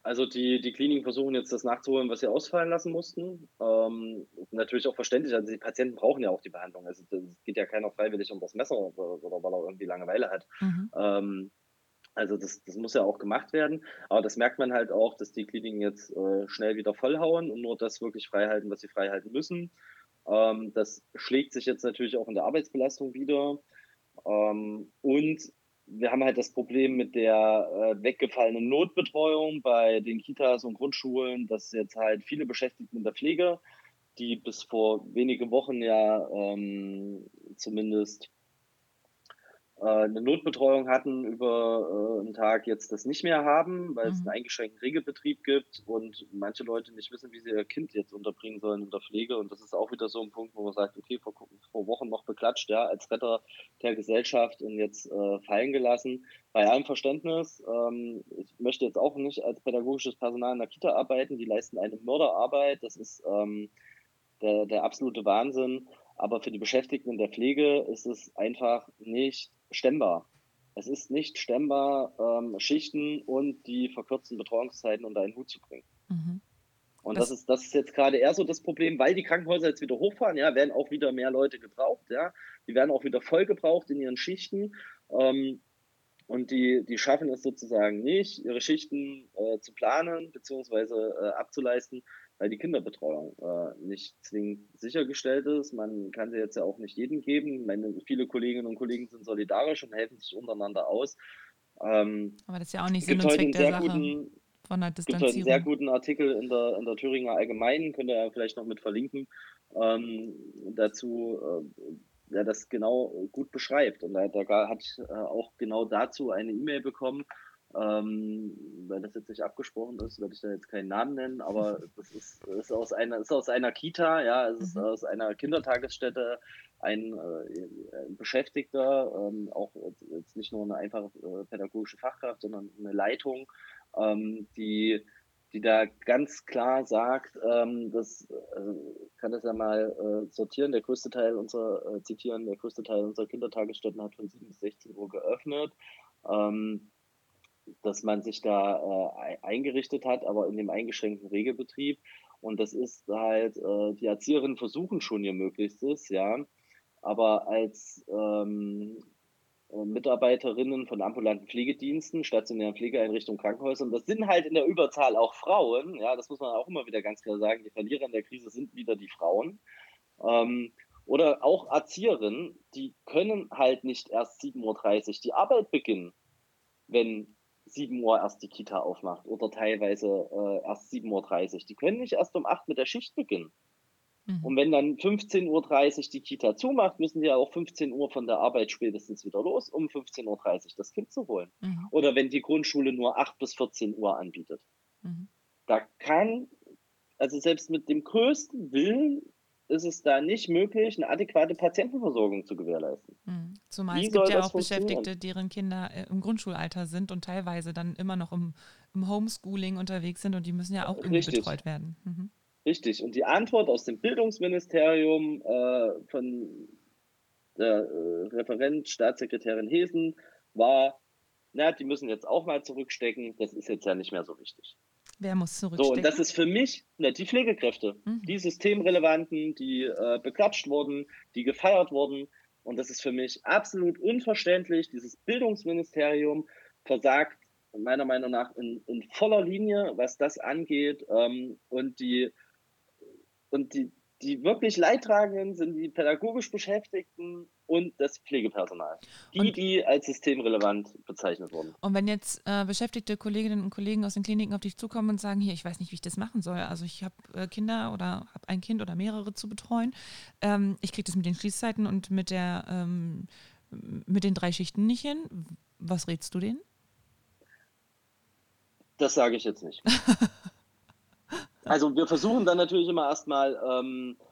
also die, die Kliniken versuchen jetzt das nachzuholen, was sie ausfallen lassen mussten. Ähm, natürlich auch verständlich, also die Patienten brauchen ja auch die Behandlung. Also es geht ja keiner freiwillig um das Messer oder, oder weil er irgendwie Langeweile hat. Mhm. Ähm, also das, das muss ja auch gemacht werden. Aber das merkt man halt auch, dass die Kliniken jetzt äh, schnell wieder vollhauen und nur das wirklich freihalten, was sie freihalten müssen. Ähm, das schlägt sich jetzt natürlich auch in der Arbeitsbelastung wieder. Ähm, und wir haben halt das Problem mit der äh, weggefallenen Notbetreuung bei den Kitas und Grundschulen, dass jetzt halt viele Beschäftigten in der Pflege, die bis vor wenige Wochen ja ähm, zumindest eine Notbetreuung hatten über äh, einen Tag, jetzt das nicht mehr haben, weil mhm. es einen eingeschränkten Regelbetrieb gibt und manche Leute nicht wissen, wie sie ihr Kind jetzt unterbringen sollen in der Pflege. Und das ist auch wieder so ein Punkt, wo man sagt, okay, vor, vor Wochen noch beklatscht, ja, als Retter der Gesellschaft und jetzt äh, fallen gelassen. Bei allem Verständnis, ähm, ich möchte jetzt auch nicht als pädagogisches Personal in der Kita arbeiten, die leisten eine Mörderarbeit, das ist ähm, der, der absolute Wahnsinn. Aber für die Beschäftigten in der Pflege ist es einfach nicht stemmbar. Es ist nicht stemmbar, ähm, Schichten und die verkürzten Betreuungszeiten unter einen Hut zu bringen. Mhm. Und das, das, ist, das ist jetzt gerade eher so das Problem, weil die Krankenhäuser jetzt wieder hochfahren, ja, werden auch wieder mehr Leute gebraucht, ja. Die werden auch wieder voll gebraucht in ihren Schichten. Ähm, und die, die schaffen es sozusagen nicht, ihre Schichten äh, zu planen bzw. Äh, abzuleisten, weil die Kinderbetreuung äh, nicht zwingend sichergestellt ist. Man kann sie jetzt ja auch nicht jedem geben. Meine, viele Kolleginnen und Kollegen sind solidarisch und helfen sich untereinander aus. Ähm, Aber das ist ja auch nicht Sinn und Zweck der Sache guten, von der Distanzierung. Es gibt einen sehr guten Artikel in der, in der Thüringer Allgemeinen, könnt ihr vielleicht noch mit verlinken, ähm, dazu, äh, der das genau gut beschreibt. Und da, da hat äh, auch genau dazu eine E-Mail bekommen ähm, weil das jetzt nicht abgesprochen ist, werde ich da jetzt keinen Namen nennen, aber das ist, ist, aus, einer, ist aus einer Kita, ja, es ist mhm. aus einer Kindertagesstätte ein, äh, ein Beschäftigter, ähm, auch jetzt nicht nur eine einfache äh, pädagogische Fachkraft, sondern eine Leitung, ähm, die die da ganz klar sagt, ähm, das also kann das ja mal äh, sortieren, der größte Teil unserer, äh, zitieren, der größte Teil unserer Kindertagesstätten hat von 7 bis 16 Uhr geöffnet. Ähm, dass man sich da äh, eingerichtet hat, aber in dem eingeschränkten Regelbetrieb. Und das ist halt, äh, die Erzieherinnen versuchen schon ihr Möglichstes, ja. Aber als ähm, äh, Mitarbeiterinnen von ambulanten Pflegediensten, stationären Pflegeeinrichtungen, Krankenhäusern, das sind halt in der Überzahl auch Frauen, ja, das muss man auch immer wieder ganz klar sagen. Die Verlierer in der Krise sind wieder die Frauen. Ähm, oder auch Erzieherinnen, die können halt nicht erst 7.30 Uhr die Arbeit beginnen, wenn 7 Uhr erst die Kita aufmacht oder teilweise äh, erst 7.30 Uhr. Die können nicht erst um 8 mit der Schicht beginnen. Mhm. Und wenn dann 15.30 Uhr die Kita zumacht, müssen die ja auch 15 Uhr von der Arbeit spätestens wieder los, um 15.30 Uhr das Kind zu holen. Mhm. Oder wenn die Grundschule nur 8 bis 14 Uhr anbietet. Mhm. Da kann, also selbst mit dem größten Willen ist es da nicht möglich, eine adäquate Patientenversorgung zu gewährleisten. Mhm. Zumal Wie es gibt ja auch Beschäftigte, deren Kinder äh, im Grundschulalter sind und teilweise dann immer noch im, im Homeschooling unterwegs sind und die müssen ja auch irgendwie Richtig. betreut werden. Mhm. Richtig. Und die Antwort aus dem Bildungsministerium äh, von der äh, Referent Staatssekretärin Hesen war, na, die müssen jetzt auch mal zurückstecken, das ist jetzt ja nicht mehr so wichtig. Wer muss zurückstecken? So, und das ist für mich ne, die Pflegekräfte, mhm. die Systemrelevanten, die äh, beklatscht wurden, die gefeiert wurden. Und das ist für mich absolut unverständlich. Dieses Bildungsministerium versagt meiner Meinung nach in, in voller Linie, was das angeht. Ähm, und die, und die, die wirklich Leidtragenden sind die pädagogisch Beschäftigten und das Pflegepersonal. Die, und, die als systemrelevant bezeichnet wurden. Und wenn jetzt äh, beschäftigte Kolleginnen und Kollegen aus den Kliniken auf dich zukommen und sagen, hier, ich weiß nicht, wie ich das machen soll, also ich habe äh, Kinder oder habe ein Kind oder mehrere zu betreuen, ähm, ich kriege das mit den Schließzeiten und mit, der, ähm, mit den drei Schichten nicht hin, was rätst du denen? Das sage ich jetzt nicht. also wir versuchen dann natürlich immer erstmal ähm, äh,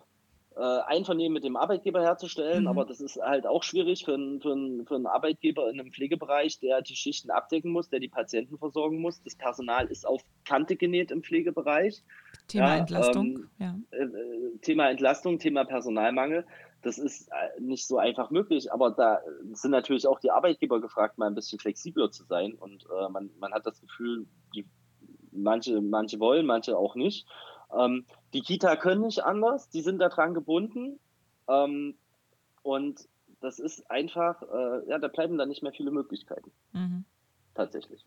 Einvernehmen mit dem Arbeitgeber herzustellen, mhm. aber das ist halt auch schwierig für, einen, für, einen, für einen Arbeitgeber in einem Pflegebereich, der die Schichten abdecken muss, der die Patienten versorgen muss. Das Personal ist auf Kante genäht im Pflegebereich. Thema ja, Entlastung, ähm, ja. Äh, äh Thema Entlastung, Thema Personalmangel. Das ist äh, nicht so einfach möglich, aber da sind natürlich auch die Arbeitgeber gefragt, mal ein bisschen flexibler zu sein. Und äh, man, man hat das Gefühl, die, manche, manche wollen, manche auch nicht. Ähm, die Kita können nicht anders, die sind daran gebunden. Ähm, und das ist einfach, äh, ja, da bleiben dann nicht mehr viele Möglichkeiten. Mhm. Tatsächlich.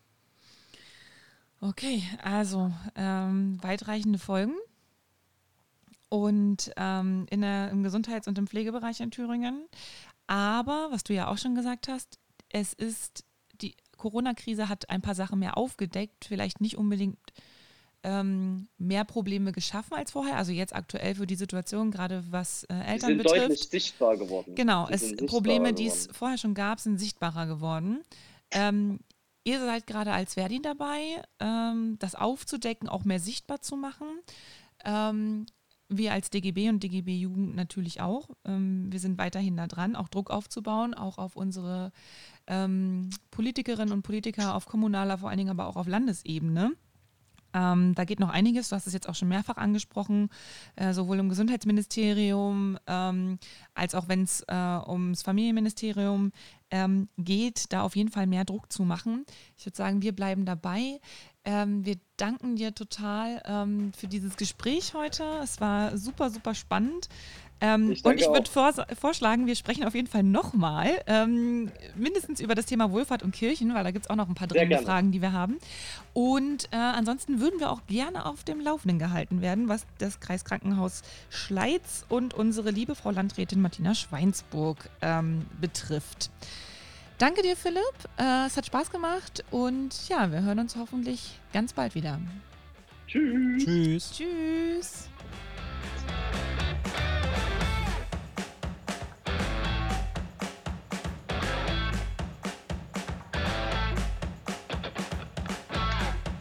Okay, also ähm, weitreichende Folgen. Und ähm, in der, im Gesundheits- und im Pflegebereich in Thüringen. Aber, was du ja auch schon gesagt hast, es ist Corona-Krise hat ein paar Sachen mehr aufgedeckt, vielleicht nicht unbedingt ähm, mehr Probleme geschaffen als vorher. Also jetzt aktuell für die Situation, gerade was äh, Eltern sind betrifft. deutlich sichtbar geworden. Genau, es, Probleme, die es vorher schon gab, sind sichtbarer geworden. Ähm, ihr seid gerade als Verdin dabei, ähm, das aufzudecken, auch mehr sichtbar zu machen. Ähm, wir als DGB und DGB Jugend natürlich auch. Ähm, wir sind weiterhin da dran, auch Druck aufzubauen, auch auf unsere ähm, Politikerinnen und Politiker auf kommunaler, vor allen Dingen aber auch auf Landesebene. Ähm, da geht noch einiges, du hast es jetzt auch schon mehrfach angesprochen, äh, sowohl im Gesundheitsministerium ähm, als auch wenn es äh, ums Familienministerium ähm, geht, da auf jeden Fall mehr Druck zu machen. Ich würde sagen, wir bleiben dabei. Ähm, wir danken dir total ähm, für dieses Gespräch heute. Es war super, super spannend. Ähm, ich und ich würde vor, vorschlagen, wir sprechen auf jeden Fall nochmal, ähm, mindestens über das Thema Wohlfahrt und Kirchen, weil da gibt es auch noch ein paar dringende Fragen, die wir haben. Und äh, ansonsten würden wir auch gerne auf dem Laufenden gehalten werden, was das Kreiskrankenhaus Schleiz und unsere liebe Frau Landrätin Martina Schweinsburg ähm, betrifft. Danke dir, Philipp. Äh, es hat Spaß gemacht und ja, wir hören uns hoffentlich ganz bald wieder. Tschüss. Tschüss. Tschüss.